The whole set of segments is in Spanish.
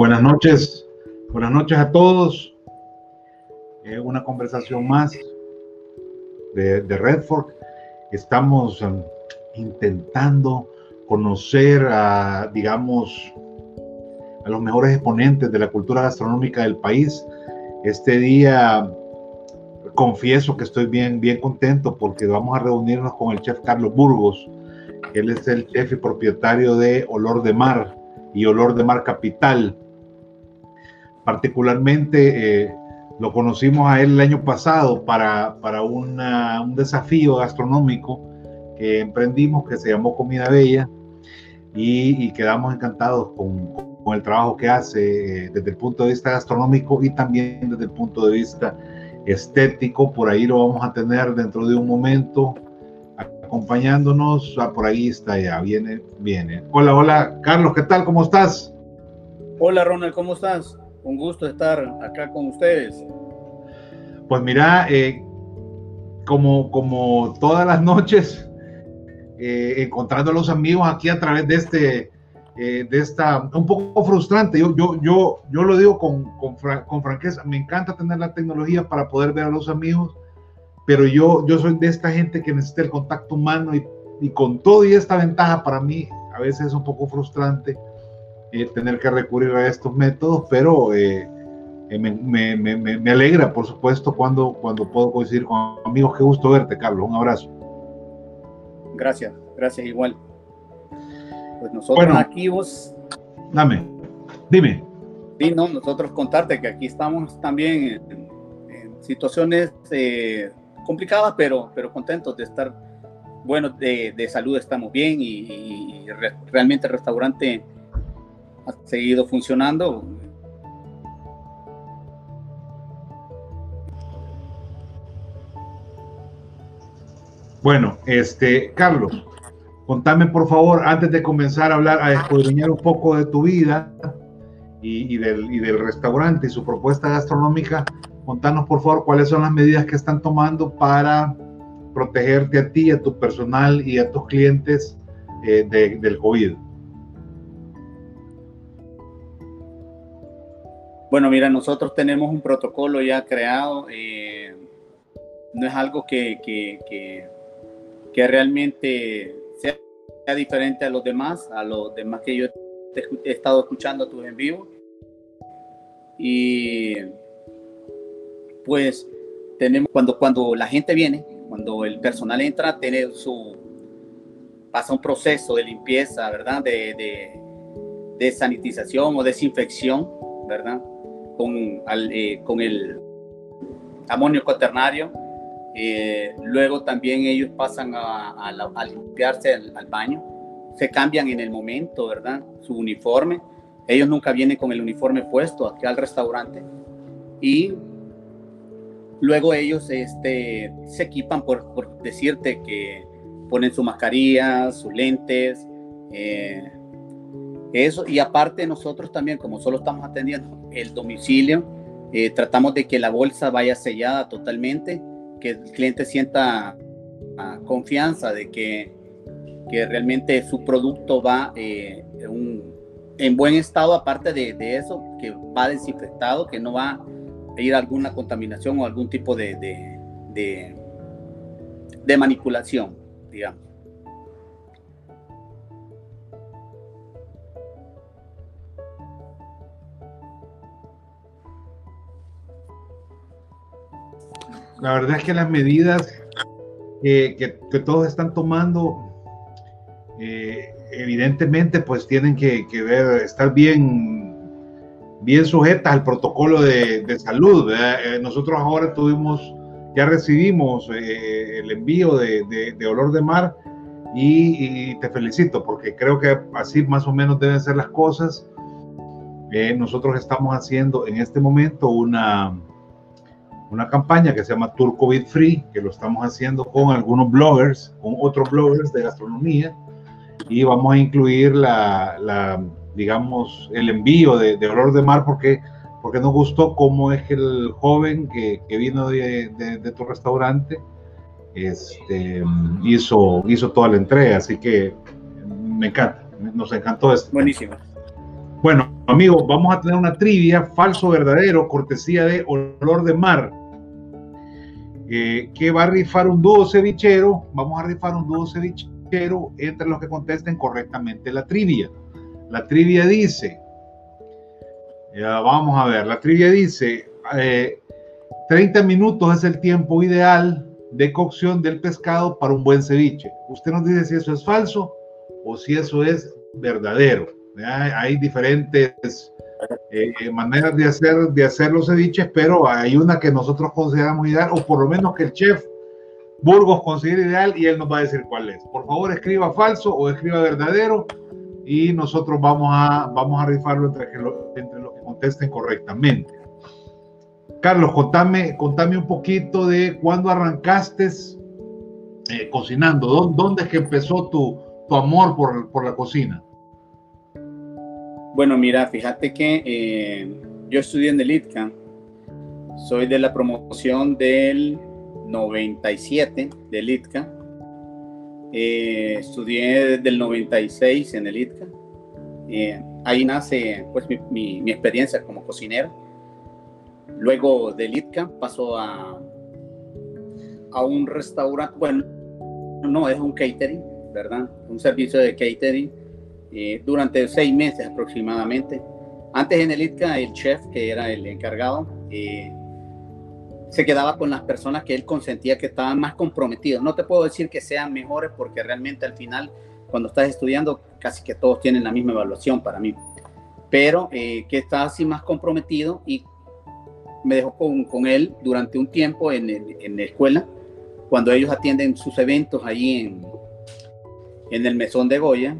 Buenas noches, buenas noches a todos. Eh, una conversación más de, Redford. Estamos um, intentando conocer a, digamos, a los mejores exponentes de la cultura gastronómica del país. Este día confieso que estoy bien, bien contento porque vamos a reunirnos con el chef Carlos Burgos. Él es el chef y propietario de Olor de Mar y Olor de Mar Capital. Particularmente eh, lo conocimos a él el año pasado para, para un desafío gastronómico que emprendimos que se llamó Comida Bella y, quedamos encantados con, con, el trabajo que hace eh, desde el punto de vista gastronómico y también desde el punto de vista estético. Por ahí lo vamos a tener dentro de un momento acompañándonos. Ah, por ahí está ya, viene, viene. Hola, hola, Carlos, ¿qué tal? ¿Cómo estás? Hola, Ronald, ¿cómo estás? Un gusto estar acá con ustedes. Pues mira, eh, como, como todas las noches, eh, encontrando a los amigos aquí a través de este, eh, de esta, un poco frustrante. Yo, yo, yo, yo lo digo con, con, con, franqueza, me encanta tener la tecnología para poder ver a los amigos, pero yo, yo soy de esta gente que necesita el contacto humano y, y con todo y esta ventaja para mí a veces es un poco frustrante eh, tener que recurrir a estos métodos, pero eh, eh, me, me, me, me, alegra, por supuesto, cuando, cuando puedo coincidir con amigos. Qué gusto verte, Carlos. Un abrazo. Gracias, gracias igual. Pues nosotros bueno, aquí vos... Dame, dime. Sí, no, nosotros contarte que aquí estamos también en, en situaciones eh, complicadas, pero, pero contentos de estar, bueno, de, de salud estamos bien y, y, re, realmente el restaurante ha seguido funcionando. Bueno, este, Carlos, contame por favor, antes de comenzar a hablar, a escudriñar un poco de tu vida y, del, y del restaurante y su propuesta gastronómica, contanos por favor cuáles son las medidas que están tomando para protegerte a ti, a tu personal y a tus clientes eh, de, del COVID. Bueno, mira, nosotros tenemos un protocolo ya creado. Eh, no es algo que, que, que, realmente sea diferente a los demás, a los demás que yo he estado escuchando tus en vivo. Y pues tenemos, cuando, cuando la gente viene, cuando el personal entra, tiene su, pasa un proceso de limpieza, ¿verdad? De, de, de sanitización o desinfección, ¿verdad? Con, al, eh, con el amonio cuaternario. Eh, luego también ellos pasan a, a, a limpiarse al, al, baño. Se cambian en el momento, ¿verdad? Su uniforme. Ellos nunca vienen con el uniforme puesto aquí al restaurante. Y luego ellos este, se equipan por, por decirte que ponen su mascarilla, sus lentes, eh, eso, y aparte nosotros también, como solo estamos atendiendo el domicilio, eh, tratamos de que la bolsa vaya sellada totalmente, que el cliente sienta uh, confianza de que, que, realmente su producto va eh, en buen estado, aparte de, eso, que va desinfectado, que no va a ir a alguna contaminación o algún tipo de, de, de manipulación, digamos. La verdad es que las medidas eh, que, que, todos están tomando, eh, evidentemente, pues tienen que, que, ver, estar bien, bien sujetas al protocolo de, de salud. Eh, nosotros ahora tuvimos, ya recibimos eh, el envío de, de, de, olor de mar y, y, te felicito porque creo que así más o menos deben ser las cosas. nosotros estamos haciendo en este momento una una campaña que se llama Tour COVID Free, que lo estamos haciendo con algunos bloggers, con otros bloggers de gastronomía, y vamos a incluir la, la digamos, el envío de, de, olor de mar porque, porque nos gustó cómo es que el joven que, que vino de, de, de, tu restaurante este, hizo, hizo toda la entrega, así que me encanta, nos encantó esto. Buenísimo. Bueno, amigos, vamos a tener una trivia falso verdadero, cortesía de Olor de Mar. Eh, que va a rifar un dúo cevichero. Vamos a rifar un dúo cevichero entre los que contesten correctamente la trivia. La trivia dice, ya vamos a ver, la trivia dice, 30 eh, minutos es el tiempo ideal de cocción del pescado para un buen ceviche. Usted nos dice si eso es falso o si eso es verdadero. Hay diferentes eh, maneras de hacer, de hacer los ceviches, pero hay una que nosotros consideramos ideal, o por lo menos que el chef Burgos considera ideal y él nos va a decir cuál es. Por favor, escriba falso o escriba verdadero y nosotros vamos a, vamos a rifarlo entre, entre los que contesten correctamente. Carlos, contame, contame un poquito de cuándo arrancaste eh, cocinando. ¿Dónde, es que empezó tu, tu amor por, por la cocina? Bueno, mira, fíjate que eh, yo estudié en el ITCA, soy de la promoción del 97 del ITCA, eh, estudié desde el 96 en el ITCA, eh, ahí nace pues mi, experiencia como cocinero. Luego del ITCA pasó a, a un restaurante, bueno, no, es un catering, ¿verdad? Un servicio de catering eh, durante seis meses aproximadamente. Antes en el ITCA, el chef, que era el encargado, eh, se quedaba con las personas que él consentía que estaban más comprometidos. No te puedo decir que sean mejores porque realmente al final, cuando estás estudiando, casi que todos tienen la misma evaluación para mí. Pero eh, que estaba así más comprometido y me dejó con, con él durante un tiempo en, en, la escuela, cuando ellos atienden sus eventos ahí en, en el mesón de Goya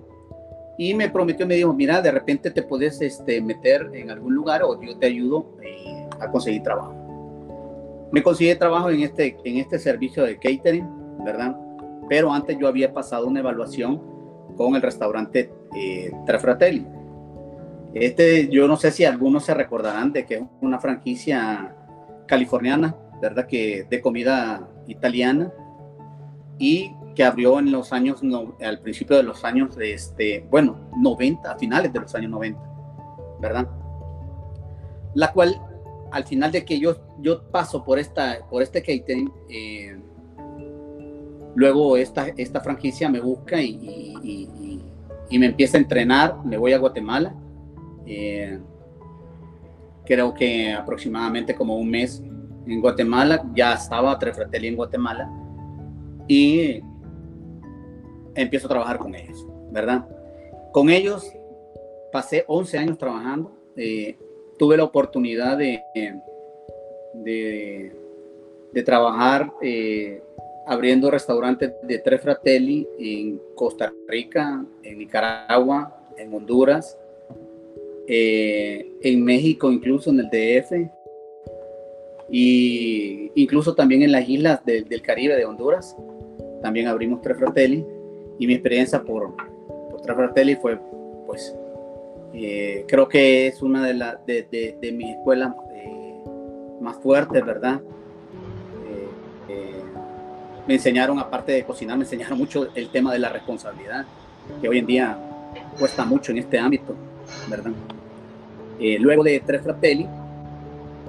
y me prometió, me dijo, mira, de repente te puedes este, meter en algún lugar o yo te ayudo eh, a conseguir trabajo. Me conseguí trabajo en este, en este servicio de catering, ¿verdad? Pero antes yo había pasado una evaluación con el restaurante eh, Tre Fratelli. Este, yo no sé si algunos se recordarán de que es una franquicia californiana, ¿verdad? Que de comida italiana y que abrió en los años, al principio de los años, este, bueno, 90, a finales de los años 90, ¿verdad? La cual, al final de que yo, yo paso por, esta, por este catering, eh, luego esta, esta franquicia me busca y, y, me empieza a entrenar, me voy a Guatemala, eh, creo que aproximadamente como un mes en Guatemala, ya estaba Trefratelli en Guatemala, y empiezo a trabajar con ellos, ¿verdad? Con ellos pasé 11 años trabajando. Eh, tuve la oportunidad de, de, trabajar eh, abriendo restaurantes de Tres Fratelli en Costa Rica, en Nicaragua, en Honduras, eh, en México, incluso en el DF, y incluso también en las islas del Caribe de Honduras. También abrimos Tres Fratelli y mi experiencia por, por Fratelli fue, pues, eh, creo que es una de, la, de, de, mis escuelas eh, más fuertes, ¿verdad? Eh, me enseñaron, aparte de cocinar, me enseñaron mucho el tema de la responsabilidad, que hoy en día cuesta mucho en este ámbito, ¿verdad? luego de Tres Fratelli,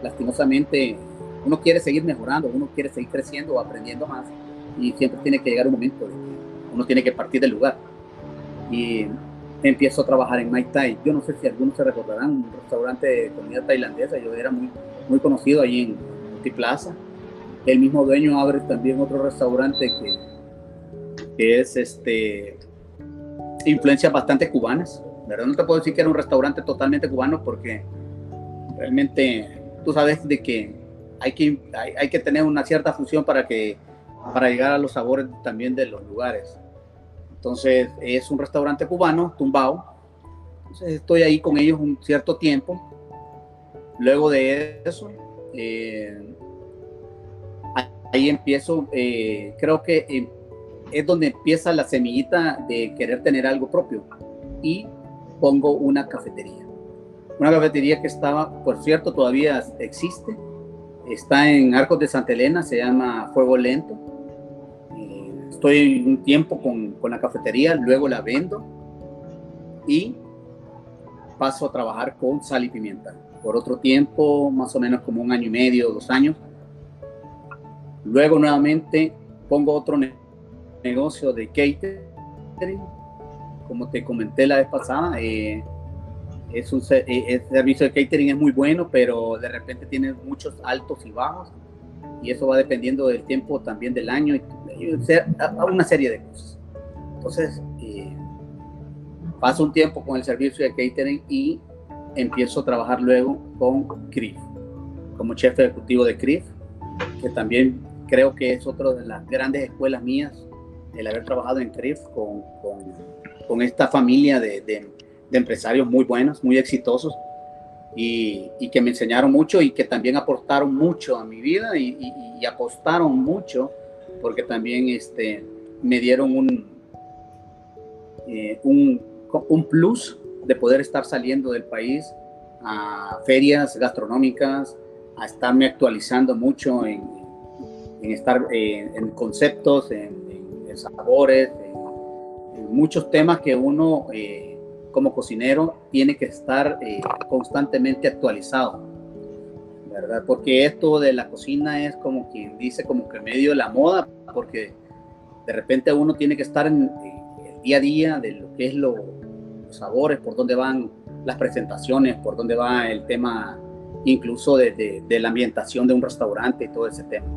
lastimosamente, uno quiere seguir mejorando, uno quiere seguir creciendo aprendiendo más, y siempre tiene que llegar un momento de uno tiene que partir del lugar. Y empiezo a trabajar en Mai Tai. Yo no sé si algunos se recordarán, un restaurante de comida tailandesa, yo era muy, muy conocido allí en Multiplaza. El mismo dueño abre también otro restaurante que, que es este, influencias bastante cubanas. ¿verdad? No te puedo decir que era un restaurante totalmente cubano porque realmente tú sabes de que hay que, hay, que tener una cierta función para que para llegar a los sabores también de los lugares. Entonces es un restaurante cubano, tumbao. Estoy ahí con ellos un cierto tiempo. Luego de eso, eh, ahí empiezo, eh, creo que em, es donde empieza la semillita de querer tener algo propio. Y pongo una cafetería. Una cafetería que estaba, por cierto, todavía existe. Está en Arcos de Santa Elena, se llama Fuego Lento estoy un tiempo con, con, la cafetería, luego la vendo y paso a trabajar con sal y pimienta. Por otro tiempo, más o menos como un año y medio, dos años. Luego nuevamente pongo otro negocio de catering. Como te comenté la vez pasada, eh, es un eh, el servicio de catering es muy bueno, pero de repente tiene muchos altos y bajos. Y eso va dependiendo del tiempo también del año y, una serie de cosas. Entonces, eh, paso un tiempo con el servicio de catering y empiezo a trabajar luego con CRIF, como jefe ejecutivo de CRIF, que también creo que es otra de las grandes escuelas mías, el haber trabajado en CRIF con, con, esta familia de, empresarios muy buenos, muy exitosos, y, y, que me enseñaron mucho y que también aportaron mucho a mi vida y, y, y apostaron mucho, porque también este, me dieron un, eh, un, un plus de poder estar saliendo del país a ferias gastronómicas, a estarme actualizando mucho en, en estar eh, en conceptos, en, en sabores, en, muchos temas que uno eh, como cocinero tiene que estar eh, constantemente actualizado, ¿verdad? Porque esto de la cocina es como quien dice, como que medio de la moda, porque de repente uno tiene que estar en, el día a día de lo que es lo, sabores, por dónde van las presentaciones, por dónde va el tema incluso de, de, la ambientación de un restaurante y todo ese tema.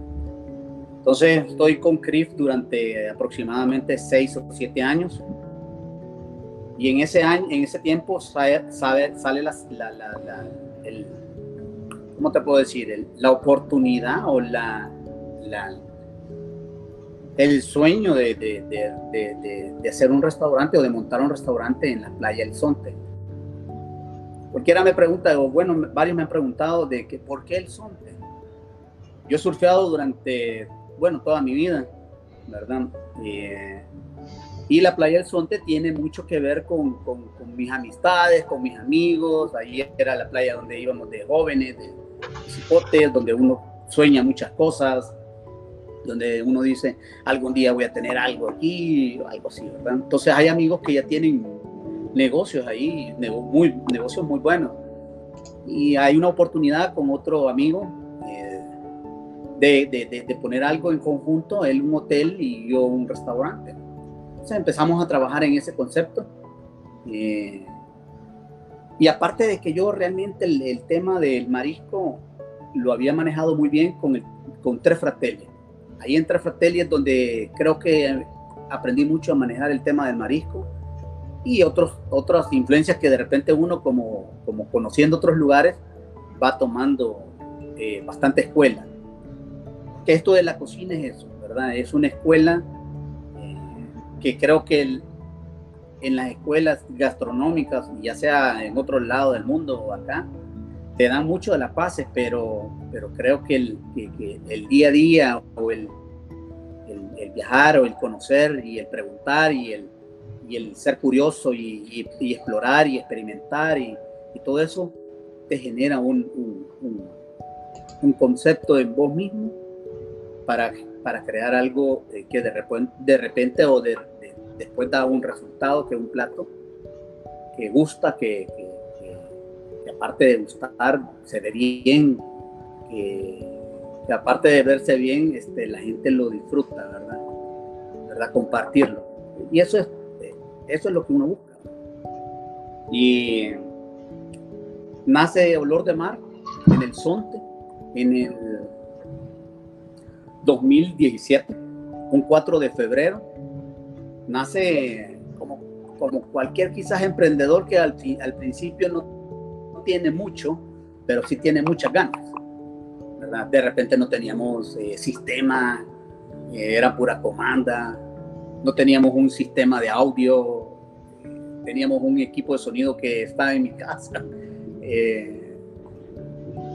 Entonces estoy con CRIF durante aproximadamente seis o siete años y en ese año, en ese tiempo sale, sale la, la, la, el, ¿cómo te puedo decir? la oportunidad o la, el sueño de, de, de, de, hacer un restaurante o de montar un restaurante en la playa El Sonte. Cualquiera me pregunta, o bueno, varios me han preguntado de que por qué El Sonte. Yo he surfeado durante, bueno, toda mi vida, ¿verdad? Eh, y la playa El Sonte tiene mucho que ver con, con, con, mis amistades, con mis amigos. Ahí era la playa donde íbamos de jóvenes, de cipotes, donde uno sueña muchas cosas donde uno dice, algún día voy a tener algo aquí, algo así, ¿verdad? Entonces hay amigos que ya tienen negocios ahí, muy, negocios muy buenos. Y hay una oportunidad con otro amigo eh, de, de, de, poner algo en conjunto, él un hotel y yo un restaurante. Entonces empezamos a trabajar en ese concepto. Eh, y aparte de que yo realmente el, el, tema del marisco lo había manejado muy bien con, el, con Tres Fratelli ahí en Fratelli es donde creo que aprendí mucho a manejar el tema del marisco y otros, otras influencias que de repente uno como, como conociendo otros lugares va tomando eh, bastante escuela. Que esto de la cocina es eso, ¿verdad? Es una escuela que creo que en las escuelas gastronómicas, ya sea en otro lado del mundo o acá, te dan mucho de las paces, pero, pero creo que el, el día a día o el, el, viajar o el conocer y el preguntar y el, y el ser curioso y, explorar y experimentar y, todo eso te genera un, un, concepto en vos mismo para, para crear algo que de repente, de repente o de, después da un resultado que un plato que gusta, que, aparte de gustar, se ve bien, que, aparte de verse bien, este, la gente lo disfruta, ¿verdad? ¿verdad? Compartirlo. Y eso es, eso es lo que uno busca. Y nace Olor de Mar en el Sonte, en el 2017, un 4 de febrero. Nace como, como cualquier quizás emprendedor que al, principio no tiene mucho, pero sí tiene muchas ganas. De repente no teníamos eh, sistema, eh, era pura comanda, no teníamos un sistema de audio, teníamos un equipo de sonido que estaba en mi casa. Eh,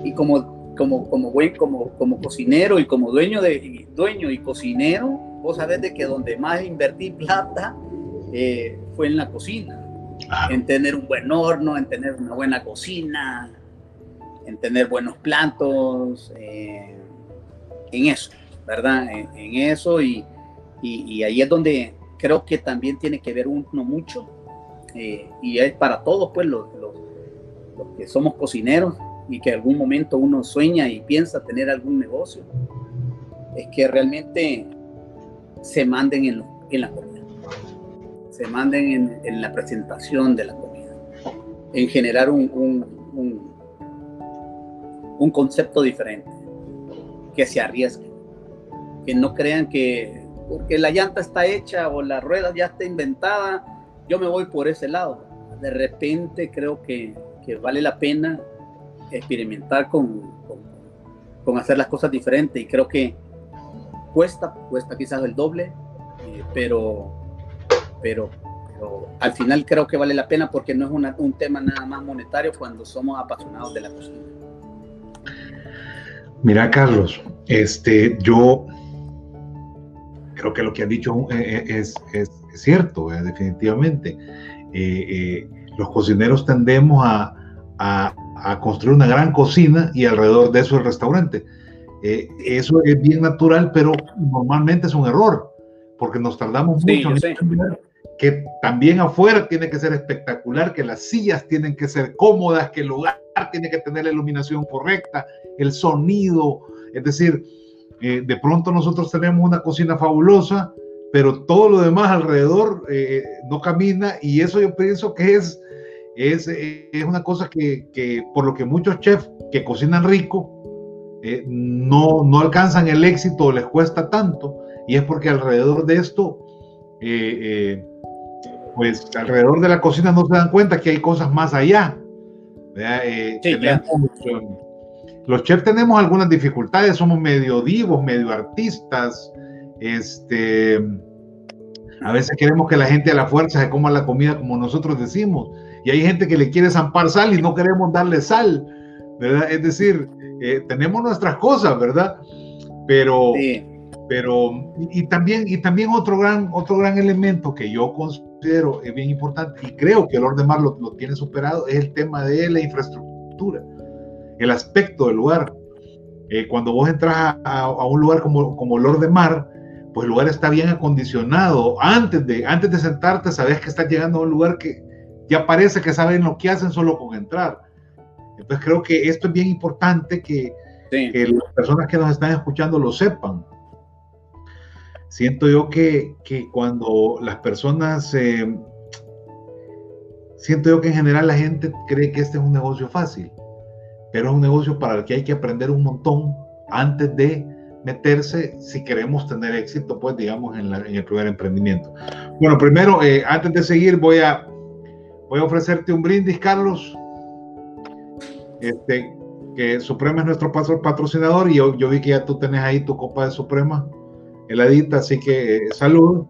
y como, como, como, buen, como, como cocinero y como dueño, de, dueño y cocinero, vos sabés de que donde más invertí plata fue en la cocina en tener un buen horno, en tener una buena cocina, en tener buenos plantos, eh, en eso, ¿verdad? En, eso y, y, ahí es donde creo que también tiene que ver uno mucho eh, y es para todos, pues, los, los, que somos cocineros y que algún momento uno sueña y piensa tener algún negocio, es que realmente se manden en, en la comida, se manden en, en, la presentación de la comida, en generar un, un, un, un concepto diferente, que se arriesguen, que no crean que porque la llanta está hecha o la rueda ya está inventada, yo me voy por ese lado. De repente creo que, que vale la pena experimentar con, con, hacer las cosas diferentes y creo que cuesta, cuesta quizás el doble, eh, pero, pero, al final creo que vale la pena porque no es un tema nada más monetario cuando somos apasionados de la cocina. Mira, Carlos, este, yo creo que lo que has dicho eh, eh, es, es, cierto, definitivamente. los cocineros tendemos a, a, a construir una gran cocina y alrededor de eso el restaurante. Eh, eso es bien natural, pero normalmente es un error, porque nos tardamos mucho en que también afuera tiene que ser espectacular, que las sillas tienen que ser cómodas, que el lugar tiene que tener la iluminación correcta, el sonido, es decir, eh, de pronto nosotros tenemos una cocina fabulosa, pero todo lo demás alrededor eh, no camina y eso yo pienso que es es, es una cosa que, que, por lo que muchos chefs que cocinan rico eh, no, no alcanzan el éxito, les cuesta tanto, y es porque alrededor de esto, eh, eh, pues alrededor de la cocina no se dan cuenta que hay cosas más allá. Los chefs tenemos algunas dificultades, somos medio divos, medio artistas, este, a veces queremos que la gente a la fuerza se coma la comida como nosotros decimos, y hay gente que le quiere zampar sal y no queremos darle sal, ¿verdad? Es decir, eh, tenemos nuestras cosas, ¿verdad? Pero, pero y, también, y también otro gran, otro gran elemento que yo considero es bien importante y creo que el orden mar lo, lo tiene superado es el tema de la infraestructura, el aspecto del lugar. Eh, cuando vos entras a, a, un lugar como, como Lord de Mar, pues el lugar está bien acondicionado. Antes de, antes de sentarte, sabes que estás llegando a un lugar que, ya parece que saben lo que hacen solo con entrar. Entonces creo que esto es bien importante que, las personas que nos están escuchando lo sepan. Siento yo que, que cuando las personas, eh, siento yo que en general la gente cree que este es un negocio fácil, pero es un negocio para el que hay que aprender un montón antes de meterse si queremos tener éxito, pues digamos, en, el primer emprendimiento. Bueno, primero, eh, antes de seguir, voy a Voy a ofrecerte un brindis, Carlos. Este, que Suprema es nuestro patrocinador y yo, vi que ya tú tenés ahí tu copa de Suprema heladita, así que eh, salud.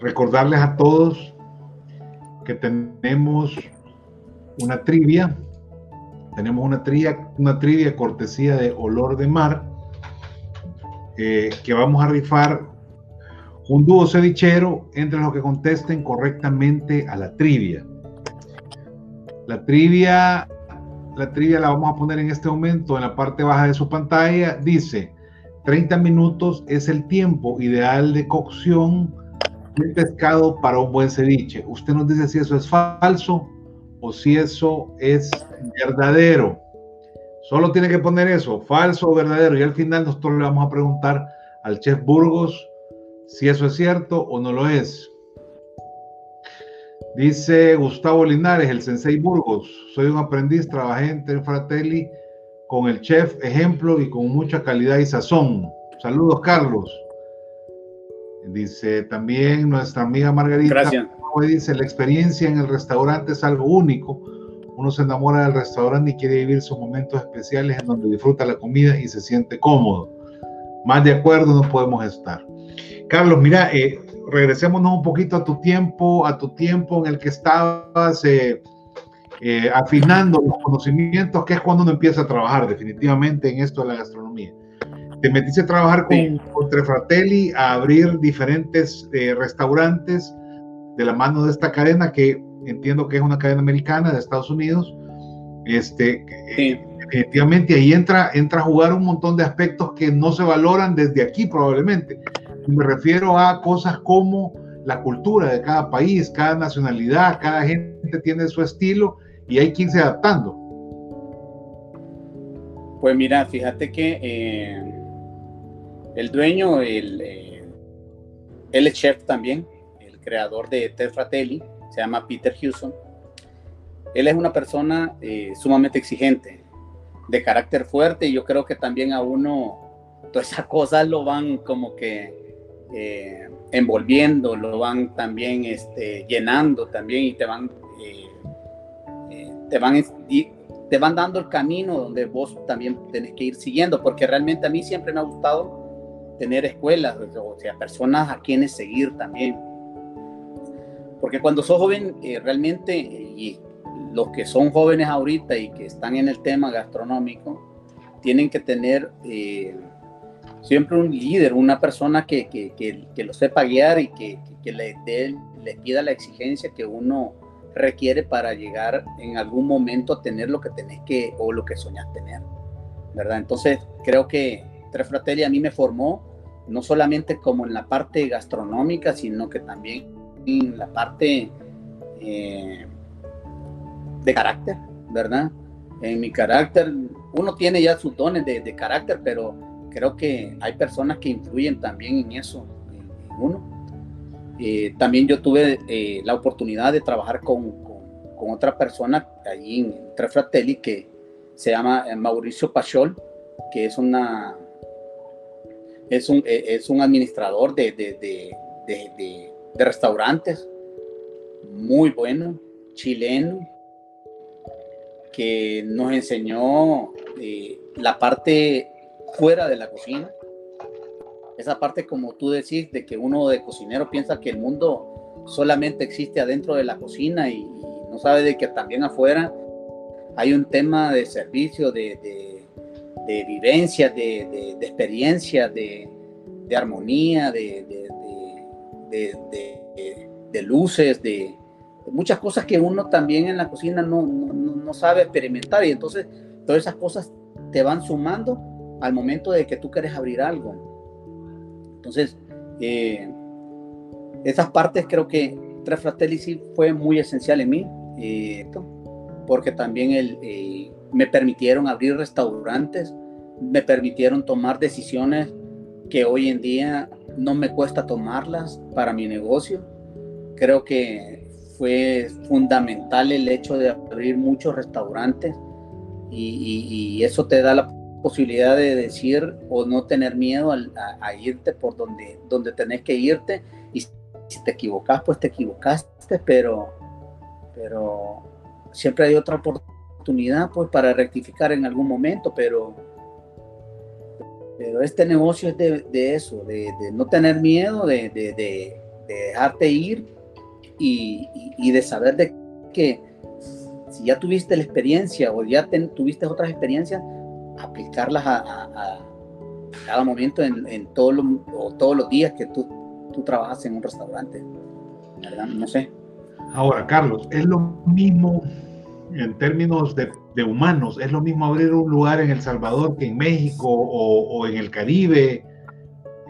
Recordarles a todos que tenemos una trivia. Tenemos una trivia, una trivia cortesía de Olor de Mar eh, que vamos a rifar un dúo cevichero entre los que contesten correctamente a la trivia. La trivia, la trivia la vamos a poner en este momento en la parte baja de su pantalla. Dice, 30 minutos es el tiempo ideal de cocción del pescado para un buen ceviche. Usted nos dice si eso es falso o si eso es verdadero. Solo tiene que poner eso, falso o verdadero. Y al final nosotros le vamos a preguntar al chef Burgos si eso es cierto o no lo es. Dice Gustavo Linares, el Sensei Burgos, soy un aprendiz, trabajé en Fratelli con el chef ejemplo y con mucha calidad y sazón. Saludos, Carlos. Dice también nuestra amiga Margarita. Gracias. Dice, la experiencia en el restaurante es algo único. Uno se enamora del restaurante y quiere vivir sus momentos especiales en donde disfruta la comida y se siente cómodo. Más de acuerdo no podemos estar. Carlos, mira, eh, regresémonos un poquito a tu tiempo, a tu tiempo en el que estabas eh, eh, afinando los conocimientos, que es cuando uno empieza a trabajar definitivamente en esto de la gastronomía. Te metiste a trabajar con, con Fratelli, a abrir diferentes restaurantes de la mano de esta cadena que entiendo que es una cadena americana de Estados Unidos. Este, definitivamente ahí entra, entra a jugar un montón de aspectos que no se valoran desde aquí probablemente. Me refiero a cosas como la cultura de cada país, cada nacionalidad, cada gente tiene su estilo y hay quien se adaptando. Pues mira, fíjate que eh, el dueño, el, eh, es chef también, el creador de Ted Fratelli, se llama Peter Hewson. Él es una persona eh, sumamente exigente, de carácter fuerte, y yo creo que también a uno todas esas cosas lo van como que eh, envolviendo, lo van también este, llenando también y te van, te van te van dando el camino donde vos también tenés que ir siguiendo, porque realmente a mí siempre me ha gustado tener escuelas, o sea, personas a quienes seguir también. Porque cuando sos joven, eh, realmente, y los que son jóvenes ahorita y que están en el tema gastronómico, tienen que tener eh, siempre un líder, una persona que, que, que, lo sepa guiar y que, le, dé, le pida la exigencia que uno requiere para llegar en algún momento a tener lo que tenés que o lo que soñás tener, ¿verdad? Entonces, creo que Tres Fratelli a mí me formó no solamente como en la parte gastronómica, sino que también en la parte eh, de carácter, ¿verdad? En mi carácter, uno tiene ya sus dones de, carácter, pero creo que hay personas que influyen también en eso, en, uno. Eh, también yo tuve eh, la oportunidad de trabajar con, con, otra persona allí en Tres Fratelli que se llama Mauricio Pachol, que es una es un, es un administrador de, de, de, de, restaurantes muy bueno, chileno, que nos enseñó eh, la parte fuera de la cocina. Esa parte, como tú decís, de que uno de cocinero piensa que el mundo solamente existe adentro de la cocina y, no sabe de que también afuera hay un tema de servicio, de, de vivencias, de, de, experiencias, de, armonía, de, de, luces, de, muchas cosas que uno también en la cocina no, no, sabe experimentar y entonces todas esas cosas te van sumando al momento de que tú quieres abrir algo. Entonces, eh, esas partes creo que Tres Fratelli fue muy esencial en mí, eh, porque también eh, me permitieron abrir restaurantes, me permitieron tomar decisiones que hoy en día no me cuesta tomarlas para mi negocio. Creo que fue fundamental el hecho de abrir muchos restaurantes y, eso te da la posibilidad de decir o no tener miedo a, irte por donde, donde tenés que irte. Y si te equivocas, pues te equivocaste, pero, pero siempre hay otra oportunidad pues para rectificar en algún momento, pero, pero este negocio es de, eso, de, no tener miedo, de, de dejarte ir y, de saber de que si ya tuviste la experiencia o ya tuviste otras experiencias, aplicarlas a, cada momento en, en todos los días que tú, trabajas en un restaurante. ¿verdad? No sé. Ahora, Carlos, es lo mismo en términos de, humanos, es lo mismo abrir un lugar en El Salvador que en México o, en el Caribe.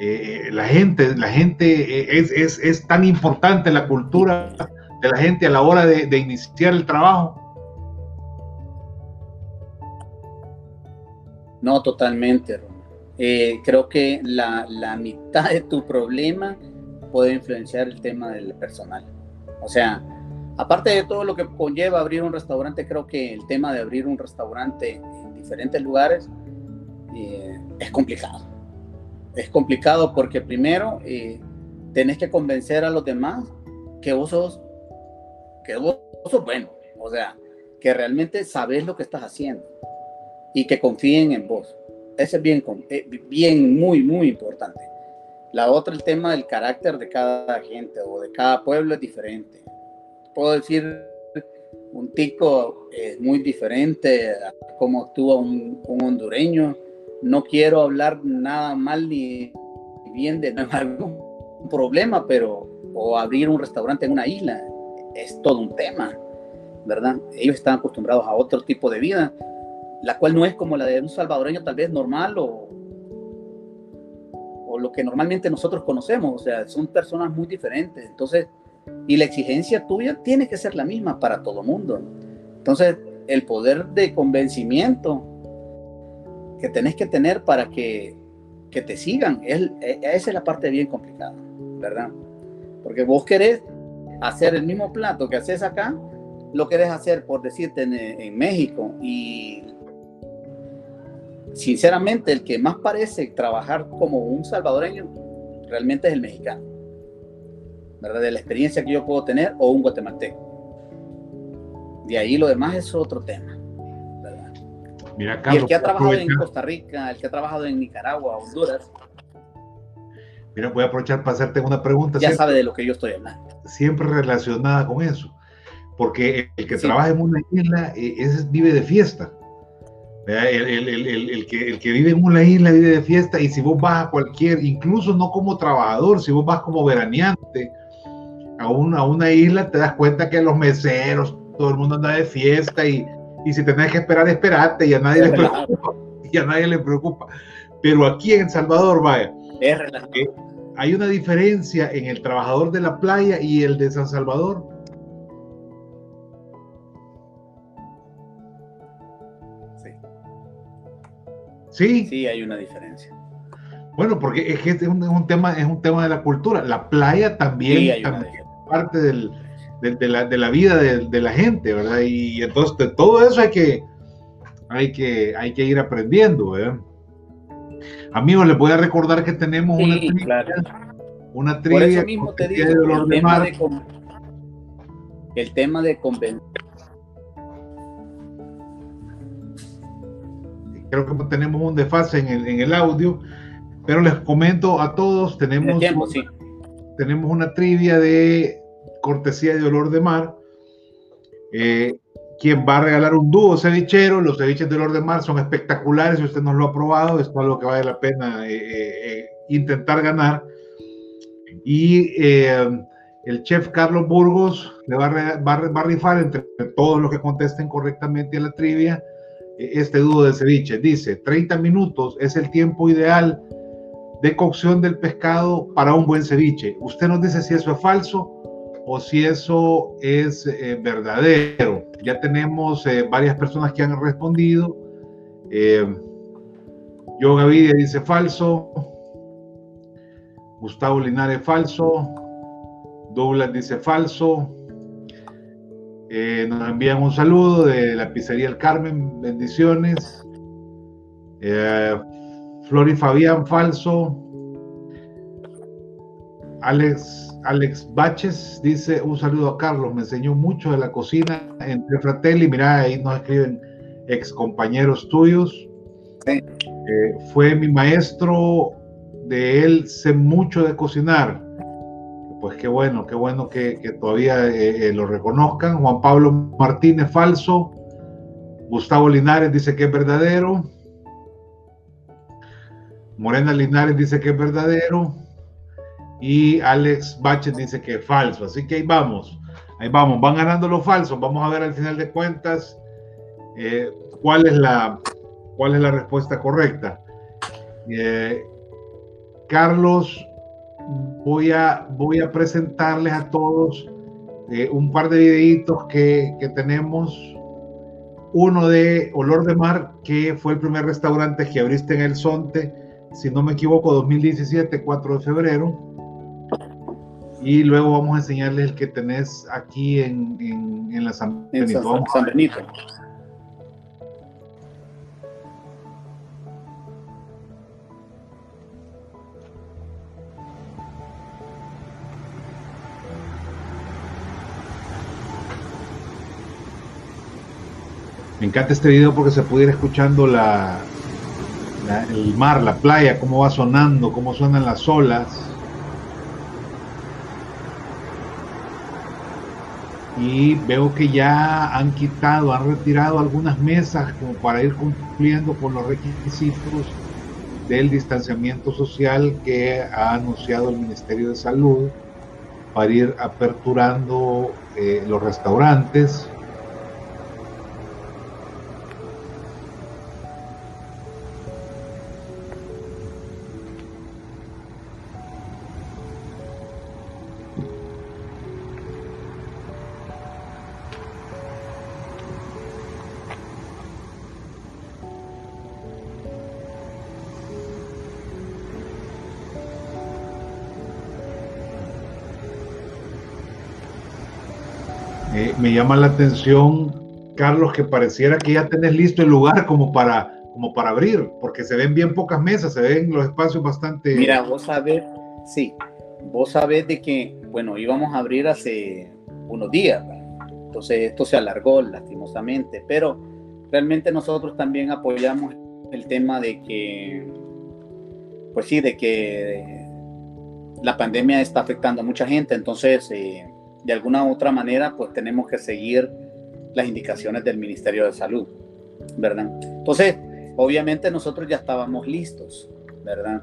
Eh, la gente, la gente eh, es, es, tan importante la cultura de la gente a la hora de, iniciar el trabajo. No, totalmente. Eh, creo que la, la mitad de tu problema puede influenciar el tema del personal. O sea, Aparte de todo lo que conlleva abrir un restaurante, creo que el tema de abrir un restaurante en diferentes lugares eh, es complicado. Es complicado porque primero eh, tenés que convencer a los demás que vos sos, que vos sos bueno, o sea, que realmente sabes lo que estás haciendo y que confíen en vos. Ese es bien, eh, bien, muy, muy importante. La otra, el tema del carácter de cada gente o de cada pueblo es diferente puedo decir, un tico es muy diferente a cómo actúa un, hondureño. No quiero hablar nada mal ni bien de algún problema, pero o abrir un restaurante en una isla es todo un tema, ¿verdad? Ellos están acostumbrados a otro tipo de vida, la cual no es como la de un salvadoreño tal vez normal o, o lo que normalmente nosotros conocemos, o sea, son personas muy diferentes, entonces, y la exigencia tuya tiene que ser la misma para todo mundo. Entonces, el poder de convencimiento que tenés que tener para que, que te sigan, es, esa es la parte bien complicada, ¿verdad? Porque vos querés hacer el mismo plato que haces acá, lo querés hacer, por decirte, en, en México y sinceramente, el que más parece trabajar como un salvadoreño realmente es el mexicano. ¿Verdad? De la experiencia que yo puedo tener o un guatemalteco. De ahí lo demás es otro tema. ¿verdad? Mira, y el que ha trabajado en Costa Rica, el que ha trabajado en Nicaragua, Honduras. Mira, voy a aprovechar para hacerte una pregunta. Ya sabe de lo que yo estoy hablando. Siempre relacionada con eso. Porque el que trabaja en una isla eh, es, vive de fiesta. El, que, el que vive en una isla vive de fiesta y si vos vas a cualquier, incluso no como trabajador, si vos vas como veraneante a una, a una isla, te das cuenta que los meseros, todo el mundo anda de fiesta y, y si tenés que esperar, esperate y a nadie le preocupa. Y a nadie le preocupa. Pero aquí en El Salvador, vaya, eh, hay una diferencia en el trabajador de la playa y el de San Salvador Sí. Sí, hay una diferencia. Bueno, porque es que es un, tema, es un tema de la cultura. La playa también, es parte del, de, la, de, la, vida de, la gente, ¿verdad? Y, entonces de todo eso hay que, hay que, hay que ir aprendiendo, ¿verdad? Amigos, les voy a recordar que tenemos una trivia, una trivia Por eso mismo te digo, el, tema de, el tema de convencer creo que tenemos un desfase en el, en el audio, pero les comento a todos, tenemos, tenemos una trivia de cortesía de olor de mar. Eh, quien va a regalar un dúo cevichero, los ceviches de olor de mar son espectaculares, si usted no lo ha probado, es lo que vale la pena eh, eh, intentar ganar. Y el chef Carlos Burgos le va a, va, va a, rifar entre todos los que contesten correctamente a la trivia este dúo de ceviche. Dice, 30 minutos es el tiempo ideal de cocción del pescado para un buen ceviche. Usted nos dice si eso es falso o si eso es eh, verdadero. Ya tenemos eh, varias personas que han respondido. Eh, Gavidia dice falso. Gustavo Linares falso. Douglas dice falso. Eh, nos envían un saludo de la pizzería El Carmen, bendiciones. Eh, Flor y Fabián Falso. Alex, Alex Baches dice un saludo a Carlos, me enseñó mucho de la cocina entre Fratelli, mira, ahí nos escriben ex compañeros tuyos. Eh, fue mi maestro, de él sé mucho de cocinar pues qué bueno, qué bueno que, todavía eh, eh, lo reconozcan. Juan Pablo Martínez, falso. Gustavo Linares dice que es verdadero. Morena Linares dice que es verdadero. Y Alex Baches dice que es falso. Así que ahí vamos. Ahí vamos. Van ganando los falsos. Vamos a ver al final de cuentas eh, cuál, es la, cuál es la respuesta correcta. Carlos voy a, voy a presentarles a todos eh, un par de videitos que, que, tenemos. Uno de Olor de Mar, que fue el primer restaurante que abriste en El Sonte, si no me equivoco, 2017, 4 de febrero. Y luego vamos a enseñarles el que tenés aquí en, en, la San Benito. San Benito. Me encanta este video porque se ir escuchando la, el mar, la playa, cómo va sonando, cómo suenan las olas. Y veo que ya han quitado, han retirado algunas mesas como para ir cumpliendo con los requisitos del distanciamiento social que ha anunciado el Ministerio de Salud para ir aperturando eh, los restaurantes, llama la atención, Carlos, que pareciera que ya tenés listo el lugar como para, como para abrir, porque se ven bien pocas mesas, se ven los espacios bastante... Mira, vos sabés, sí, vos sabés de que, bueno, íbamos a abrir hace unos días, entonces esto se alargó lastimosamente, pero realmente nosotros también apoyamos el tema de que, pues sí, de que la pandemia está afectando a mucha gente, entonces... Eh, de alguna u otra manera, pues tenemos que seguir las indicaciones del Ministerio de Salud, ¿verdad? Entonces, obviamente nosotros ya estábamos listos, ¿verdad?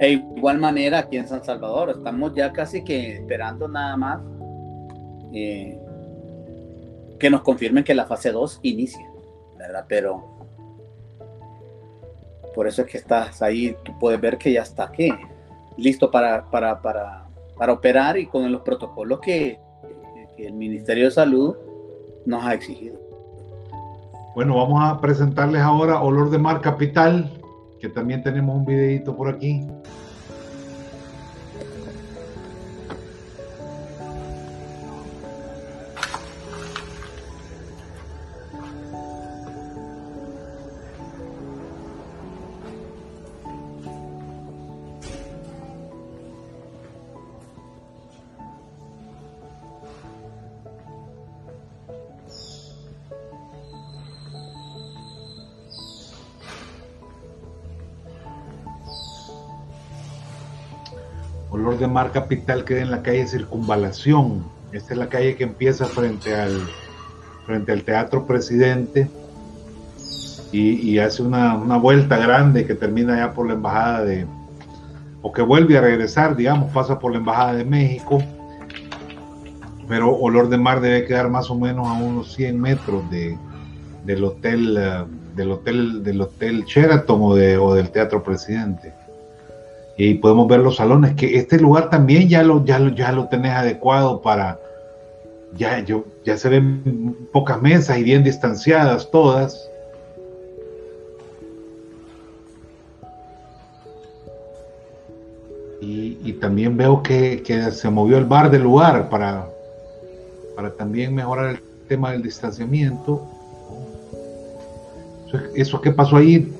E igual manera aquí en San Salvador, estamos ya casi que esperando nada más eh, que nos confirmen que la fase 2 inicie, ¿verdad? Pero por eso es que estás ahí, tú puedes ver que ya está aquí, listo para, para, para para operar y con los protocolos que, el Ministerio de Salud nos ha exigido. Bueno, vamos a presentarles ahora Olor de Mar Capital, que también tenemos un videito por aquí. Mar Capital queda en la calle Circunvalación. Esta es la calle que empieza frente al, frente al Teatro Presidente y, hace una, vuelta grande que termina ya por la Embajada de, o que vuelve a regresar, digamos, pasa por la Embajada de México. Pero Olor de Mar debe quedar más o menos a unos 100 metros del hotel, eh, del hotel, del hotel Sheraton o, de, o del Teatro Presidente y podemos ver los salones, que este lugar también ya lo, ya lo, ya lo tenés adecuado para, ya, yo, ya se ven pocas mesas y bien distanciadas todas. Y, también veo que, se movió el bar del lugar para, para también mejorar el tema del distanciamiento. Eso, eso que pasó ahí